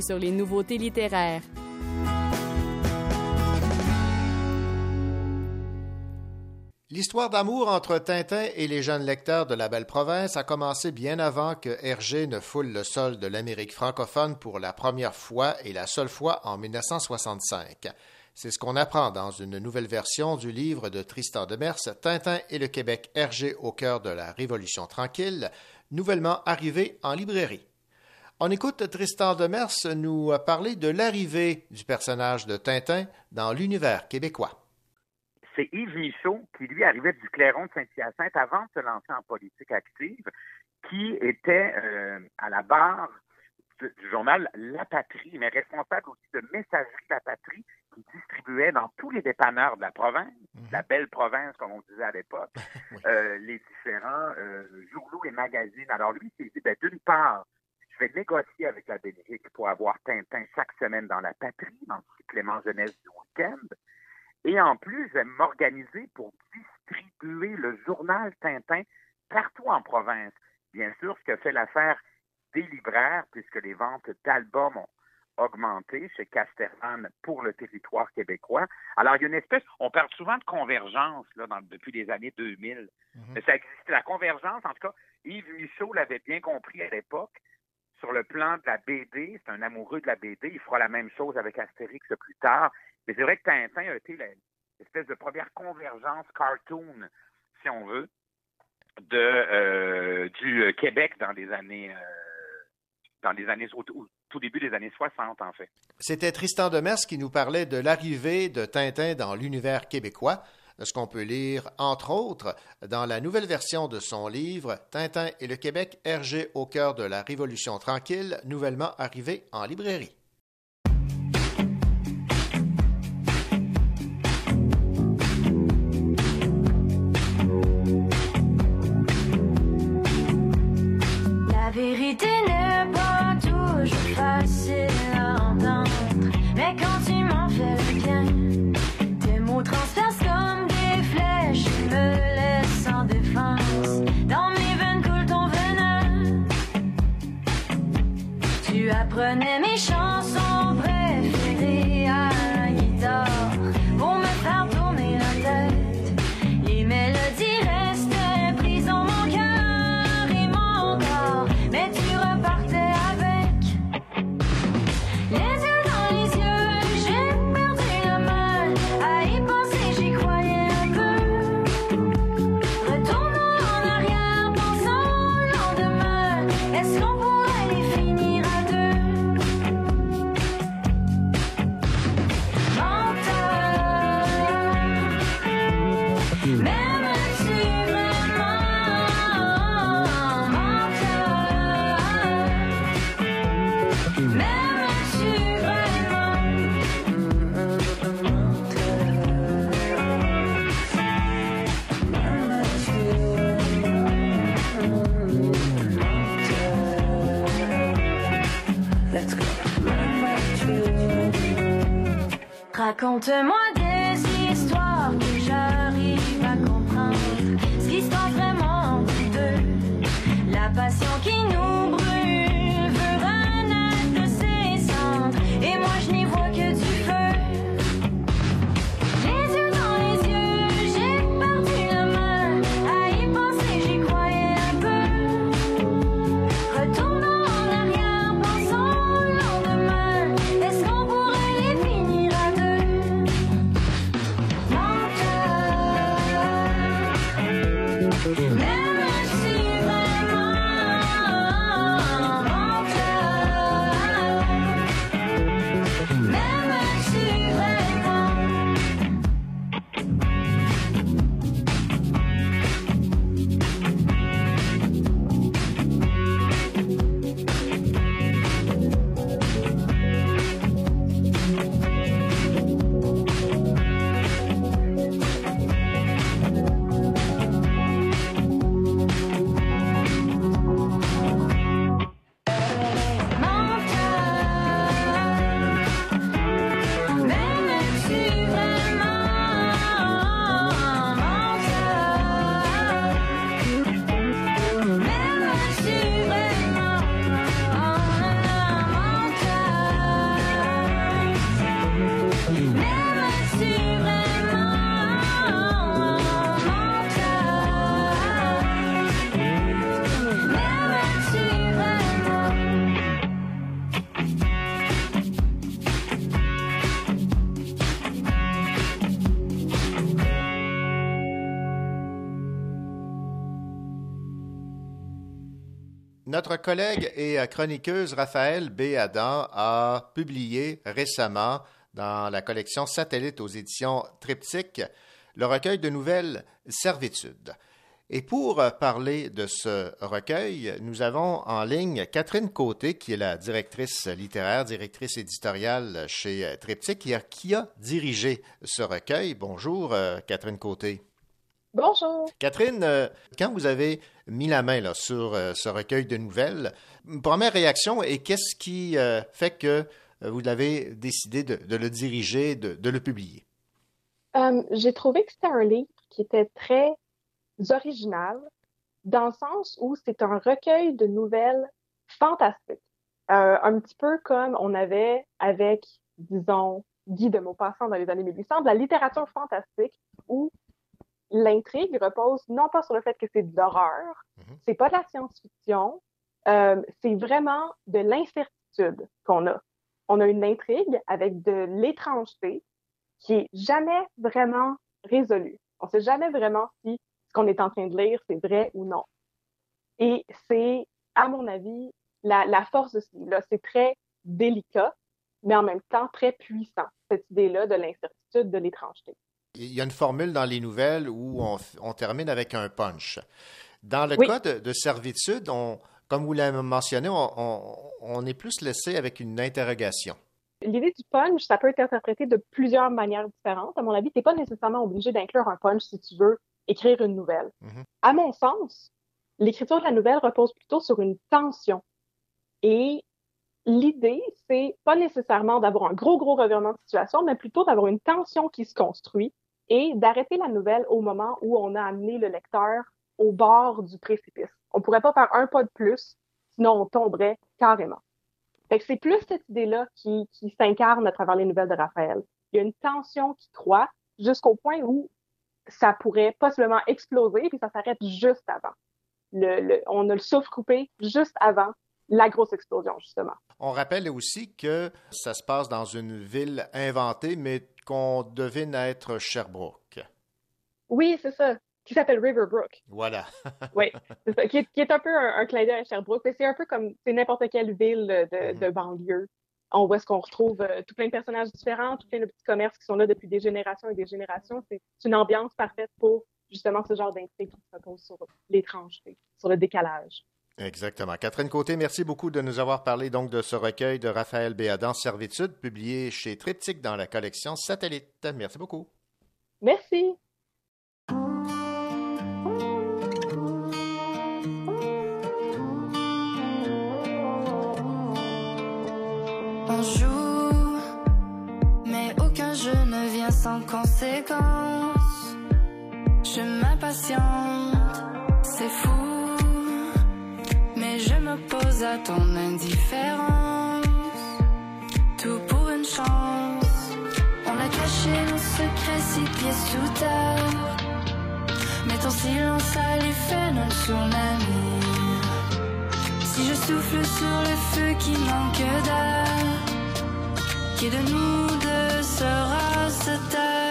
Sur les nouveautés littéraires. L'histoire d'amour entre Tintin et les jeunes lecteurs de la belle province a commencé bien avant que Hergé ne foule le sol de l'Amérique francophone pour la première fois et la seule fois en 1965. C'est ce qu'on apprend dans une nouvelle version du livre de Tristan Demers, Tintin et le Québec Hergé au cœur de la Révolution tranquille, nouvellement arrivé en librairie. On écoute Tristan Demers nous parler de l'arrivée du personnage de Tintin dans l'univers québécois c'est Yves Michaud, qui lui arrivait du Clairon de Saint-Hyacinthe avant de se lancer en politique active, qui était euh, à la barre du, journal La Patrie, mais responsable aussi de Messagerie La Patrie, qui distribuait dans tous les dépanneurs de la province, Mhm. la belle province, comme on disait à l'époque, euh, les différents euh, journaux et magazines. Alors lui, il s'est dit, ben, d'une part, je vais négocier avec la Belgique pour avoir Tintin chaque semaine dans La Patrie, dans le supplément jeunesse du week-end. Et en plus, je vais m'organiser pour distribuer le journal Tintin partout en province. Bien sûr, ce que fait l'affaire des libraires, puisque les ventes d'albums ont augmenté chez Casterman pour le territoire québécois. Alors, il y a une espèce, on parle souvent de convergence là, dans- depuis les années 2000. Mais ça existe, la convergence, en tout cas, Yves Michaud l'avait bien compris à l'époque. Sur le plan de la BD, c'est un amoureux de la BD, il fera la même chose avec Astérix plus tard. Mais c'est vrai que Tintin a été l'espèce de première convergence cartoon, si on veut, de, euh, du Québec dans les années, euh, dans les années, tout début des années 60, en fait. C'était Tristan Demers qui nous parlait de l'arrivée de Tintin dans l'univers québécois, ce qu'on peut lire, entre autres, dans la nouvelle version de son livre Tintin et le Québec, Hergé au cœur de la Révolution tranquille, nouvellement arrivé en librairie. Apprenais mes chansons préférées à la guitare pour me faire tourner la tête. Les mélodies restaient prises dans mon cœur et mon corps, mais tu repartais avec les yeux dans les yeux. J'ai perdu la main à y penser, j'y croyais un peu. Retournons en arrière, pensons au lendemain. Est-ce qu'on Raconte-moi Notre collègue et chroniqueuse Raphaël B. Adam a publié récemment dans la collection Satellite aux éditions Triptyque le recueil de nouvelles Servitude. Et pour parler de ce recueil, nous avons en ligne Catherine Côté, qui est la directrice littéraire, directrice éditoriale chez Triptyque, qui a, dirigé ce recueil. Bonjour, euh, Catherine Côté. Bonjour. Catherine, euh, quand vous avez mis la main là, sur euh, ce recueil de nouvelles, première réaction et qu'est-ce qui euh, fait que euh, vous avez décidé de, le diriger, de, le publier? J'ai trouvé que c'était un livre qui était très original dans le sens où c'est un recueil de nouvelles fantastiques. Un petit peu comme on avait avec, disons, Guy de Maupassant dans les années 1800, de la littérature fantastique où l'intrigue repose non pas sur le fait que c'est de l'horreur, c'est pas de la science-fiction, euh, c'est vraiment de l'incertitude qu'on a. On a une intrigue avec de l'étrangeté qui est jamais vraiment résolue. On sait jamais vraiment si ce qu'on est en train de lire, c'est vrai ou non. Et c'est, à mon avis, la, la force de ce livre-là. C'est très délicat, mais en même temps très puissant, cette idée-là de l'incertitude, de l'étrangeté. Il y a une formule dans les nouvelles où on, on termine avec un punch. Dans le Oui. cas de, de servitude, on, comme vous l'avez mentionné, on, on- on est plus laissé avec une interrogation. L'idée du punch, ça peut être interprété de plusieurs manières différentes. À mon avis, tu n'es pas nécessairement obligé d'inclure un punch si tu veux écrire une nouvelle. À mon sens, l'écriture de la nouvelle repose plutôt sur une tension. Et l'idée, c'est pas nécessairement d'avoir un gros, gros revirement de situation, mais plutôt d'avoir une tension qui se construit et d'arrêter la nouvelle au moment où on a amené le lecteur au bord du précipice. On pourrait pas faire un pas de plus, sinon on tomberait carrément. Fait que c'est plus cette idée-là qui, qui s'incarne à travers les nouvelles de Raphaël. Il y a une tension qui croît jusqu'au point où ça pourrait possiblement exploser, puis ça s'arrête juste avant. Le, le- on a le souffle coupé juste avant la grosse explosion, justement. On rappelle aussi que ça se passe dans une ville inventée, mais qu'on devine être Sherbrooke. Oui, c'est ça, qui s'appelle Riverbrook. Voilà. Oui, c'est ça, qui est, qui est un peu un, un clin d'œil à Sherbrooke, mais c'est un peu comme c'est n'importe quelle ville de, de banlieue. On voit ce qu'on retrouve euh, tout plein de personnages différents, tout plein de petits commerces qui sont là depuis des générations et des générations. C'est une ambiance parfaite pour justement ce genre d'intrigue qui se repose sur l'étrangeté, sur le décalage. Exactement. Catherine Côté, merci beaucoup de nous avoir parlé donc de ce recueil de Raphaël Béadan, Servitude, publié chez Triptyque dans la collection Satellite. Merci beaucoup. Merci. On joue, mais aucun jeu ne vient sans conséquence. Je m'impatiente, m'oppose à ton indifférence. Tout pour une chance, on a caché nos secrets six pieds sous terre. Mais ton silence a l'effet d'un tsunami. Si je souffle sur le feu qui manque d'air, qui de nous deux sera cette terre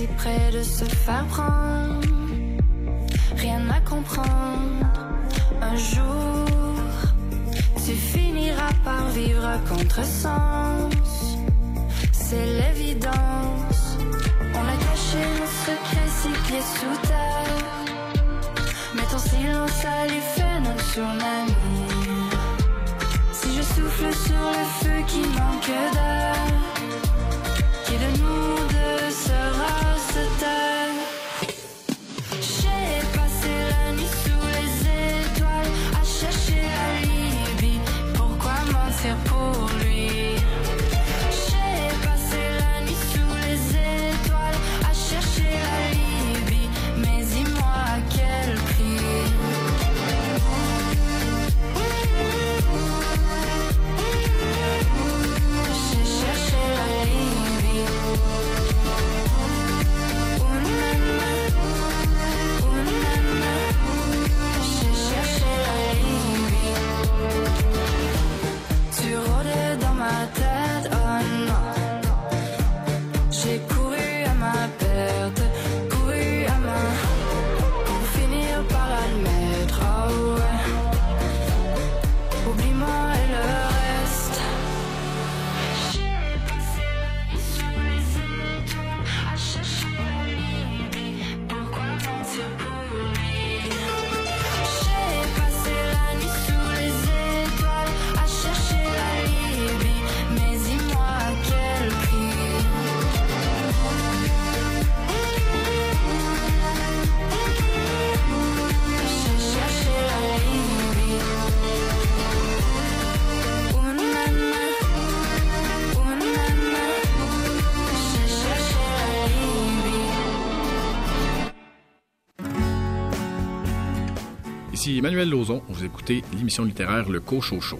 si près de se faire prendre. Rien à comprendre. Un jour, tu finiras par vivre à contresens. C'est l'évidence. On a caché nos secrets six pieds sous terre. Mais ton silence a l'effet d'un tsunami. Si je souffle sur le feu qui manque d'air, Emmanuel Lauzon, vous écoutez l'émission littéraire Le Cochocho.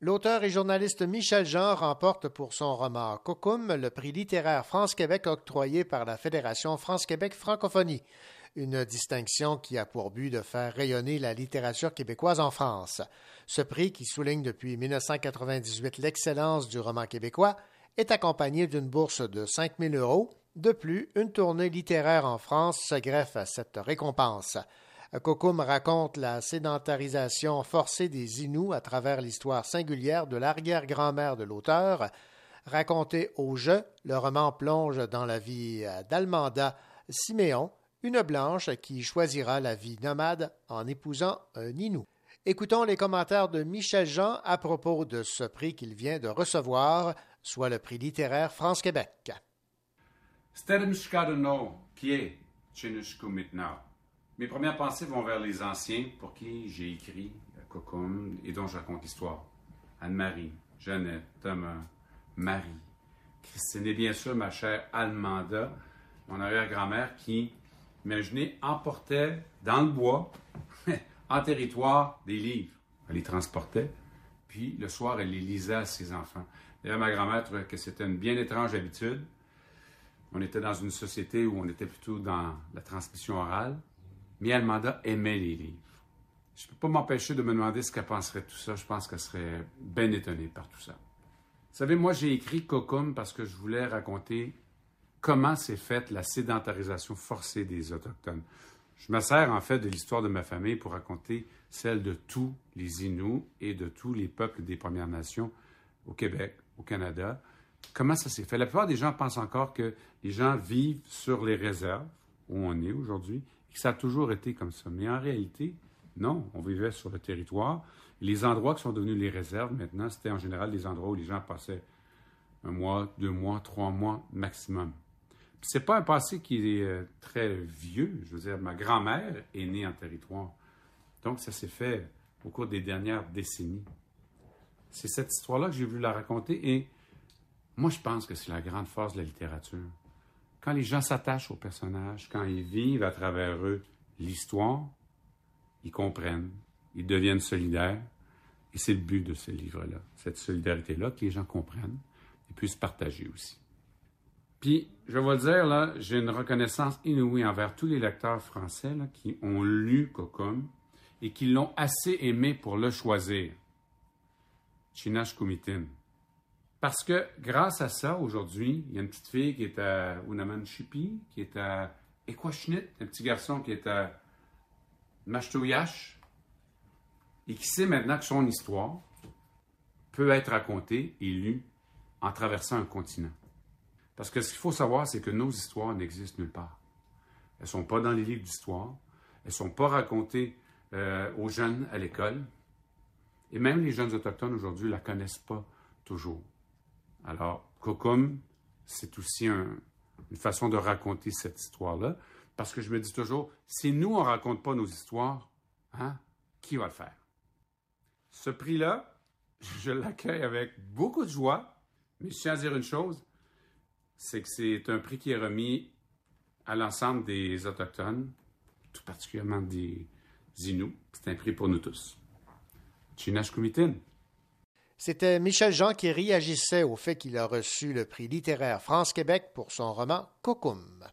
L'auteur et journaliste Michel Jean remporte pour son roman Cocum le prix littéraire France-Québec octroyé par la Fédération France-Québec Francophonie, une distinction qui a pour but de faire rayonner la littérature québécoise en France. Ce prix, qui souligne depuis 1998 l'excellence du roman québécois, est accompagné d'une bourse de 5 000 euros. De plus, une tournée littéraire en France se greffe à cette récompense. Kokum raconte la sédentarisation forcée des Inuits à travers l'histoire singulière de l'arrière-grand-mère de l'auteur. Raconté au jeu, le roman plonge dans la vie d'Almanda Siméon, une blanche qui choisira la vie nomade en épousant un Inou. Écoutons les commentaires de Michel Jean à propos de ce prix qu'il vient de recevoir, soit le prix littéraire France-Québec. Stedemskadeno, Kie, Chinushkumitna. Mes premières pensées vont vers les anciens pour qui j'ai écrit Cocum et dont je raconte l'histoire. Anne-Marie, Jeannette, Thomas, Marie, Christine et bien sûr ma chère Almanda, mon arrière-grand-mère qui, imaginez, emportait dans le bois, en territoire, des livres. Elle les transportait, puis le soir, elle les lisait à ses enfants. D'ailleurs, ma grand-mère trouvait que c'était une bien étrange habitude. On était dans une société où on était plutôt dans la transmission orale. Mais Almanda aimait les livres. Je ne peux pas m'empêcher de me demander ce qu'elle penserait de tout ça. Je pense qu'elle serait bien étonnée par tout ça. Vous savez, moi, j'ai écrit Cocum parce que je voulais raconter comment s'est faite la sédentarisation forcée des Autochtones. Je me sers en fait de l'histoire de ma famille pour raconter celle de tous les Inuits et de tous les peuples des Premières Nations au Québec, au Canada. Comment ça s'est fait? La plupart des gens pensent encore que les gens vivent sur les réserves où on est aujourd'hui et que ça a toujours été comme ça. Mais en réalité, non, on vivait sur le territoire. Les endroits qui sont devenus les réserves maintenant, c'était en général des endroits où les gens passaient un mois, deux mois, trois mois maximum. Puis c'est pas un passé qui est euh, très vieux. Je veux dire, ma grand-mère est née en territoire. Donc, ça s'est fait au cours des dernières décennies. C'est cette histoire-là que j'ai voulu la raconter moi, je pense que c'est la grande force de la littérature. Quand les gens s'attachent aux personnages, quand ils vivent à travers eux l'histoire, ils comprennent, ils deviennent solidaires. Et c'est le but de ce livre-là, cette solidarité-là, que les gens comprennent et puissent partager aussi. Puis, je vais le dire, là, j'ai une reconnaissance inouïe envers tous les lecteurs français qui ont lu Cocum et qui l'ont assez aimé pour le choisir. Chinash Kumitin. Parce que grâce à ça, aujourd'hui, il y a une petite fille qui est à Unamanchipi, qui est à Equashnit, un petit garçon qui est à Mashtoyash, et qui sait maintenant que son histoire peut être racontée et lue en traversant un continent. Parce que ce qu'il faut savoir, c'est que nos histoires n'existent nulle part. Elles ne sont pas dans les livres d'histoire, elles ne sont pas racontées euh, aux jeunes à l'école, et même les jeunes autochtones aujourd'hui ne la connaissent pas toujours. Alors, Cocum, c'est aussi un- une façon de raconter cette histoire-là, parce que je me dis toujours, si nous, on ne raconte pas nos histoires, hein, qui va le faire? Ce prix-là, je l'accueille avec beaucoup de joie, mais je tiens à dire une chose, c'est que c'est un prix qui est remis à l'ensemble des Autochtones, tout particulièrement des Inuits. C'est un prix pour nous tous. Chinash Kumitin. C'était Michel Jean qui réagissait au fait qu'il a reçu le prix littéraire France-Québec pour son roman Cocum.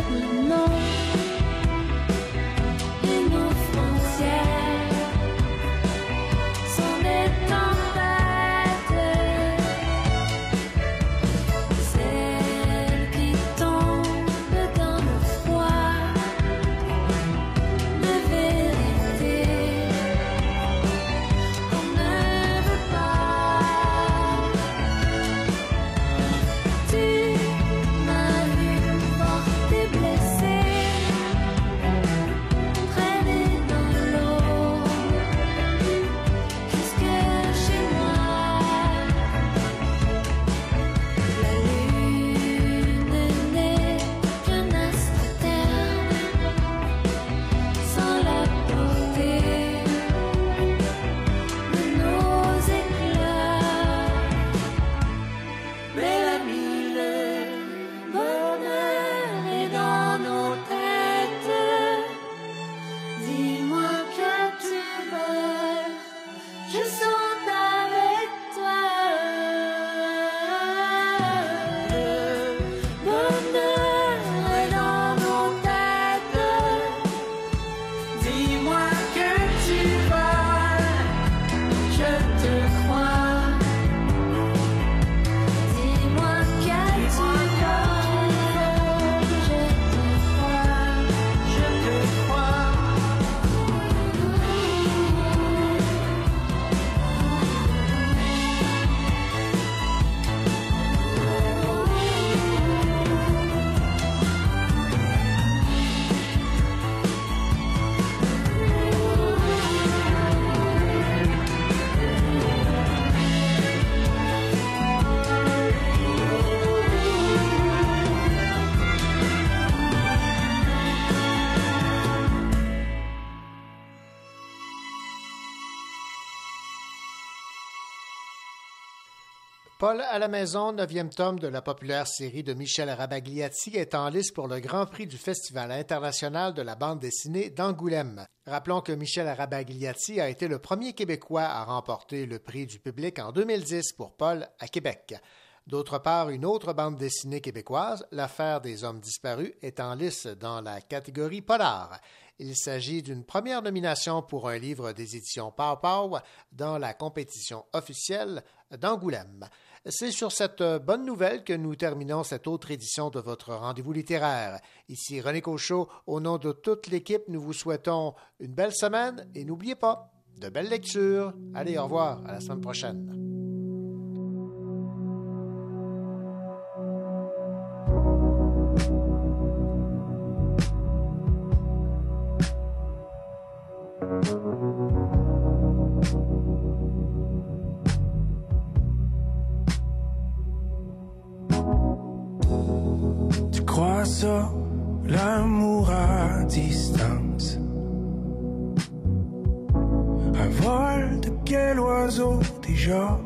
你 Paul à la maison, neuvième tome de la populaire série de Michel Rabagliati, est en lice pour le Grand Prix du Festival international de la bande dessinée d'Angoulême. Rappelons que Michel Rabagliati a été le premier Québécois à remporter le prix du public en 2010 pour Paul à Québec. D'autre part, une autre bande dessinée québécoise, L'affaire des hommes disparus, est en lice dans la catégorie polar. Il s'agit d'une première nomination pour un livre des éditions Pau Pau dans la compétition officielle d'Angoulême. C'est sur cette bonne nouvelle que nous terminons cette autre édition de votre rendez-vous littéraire. Ici René Cochot, au nom de toute l'équipe, nous vous souhaitons une belle semaine et n'oubliez pas, de belles lectures. Allez, au revoir, à la semaine prochaine. L'amour à distance? Un vol de quel oiseau déjà?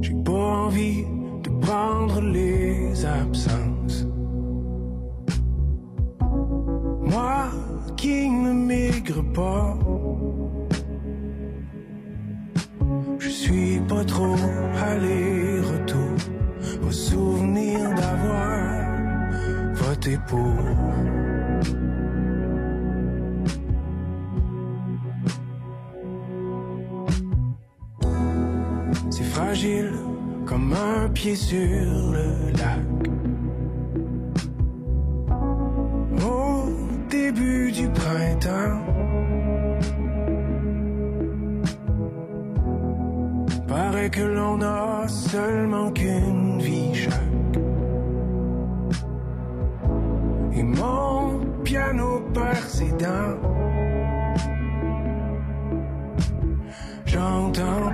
J'ai pas envie de prendre les absences. Moi qui ne migre pas. Je suis pas trop aller-retour C'est fragile comme un pied sur le lac. Au début du printemps. Paraît que l'on a seulement qu'une vie. Perd ses. J'entends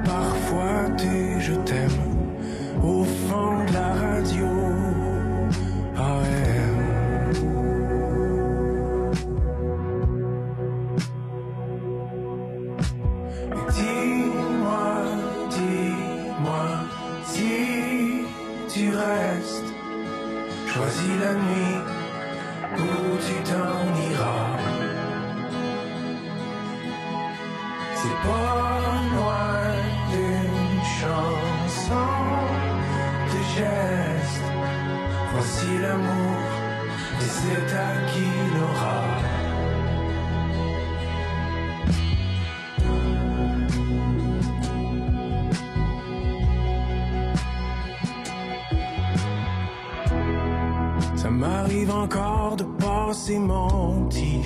passer mon petit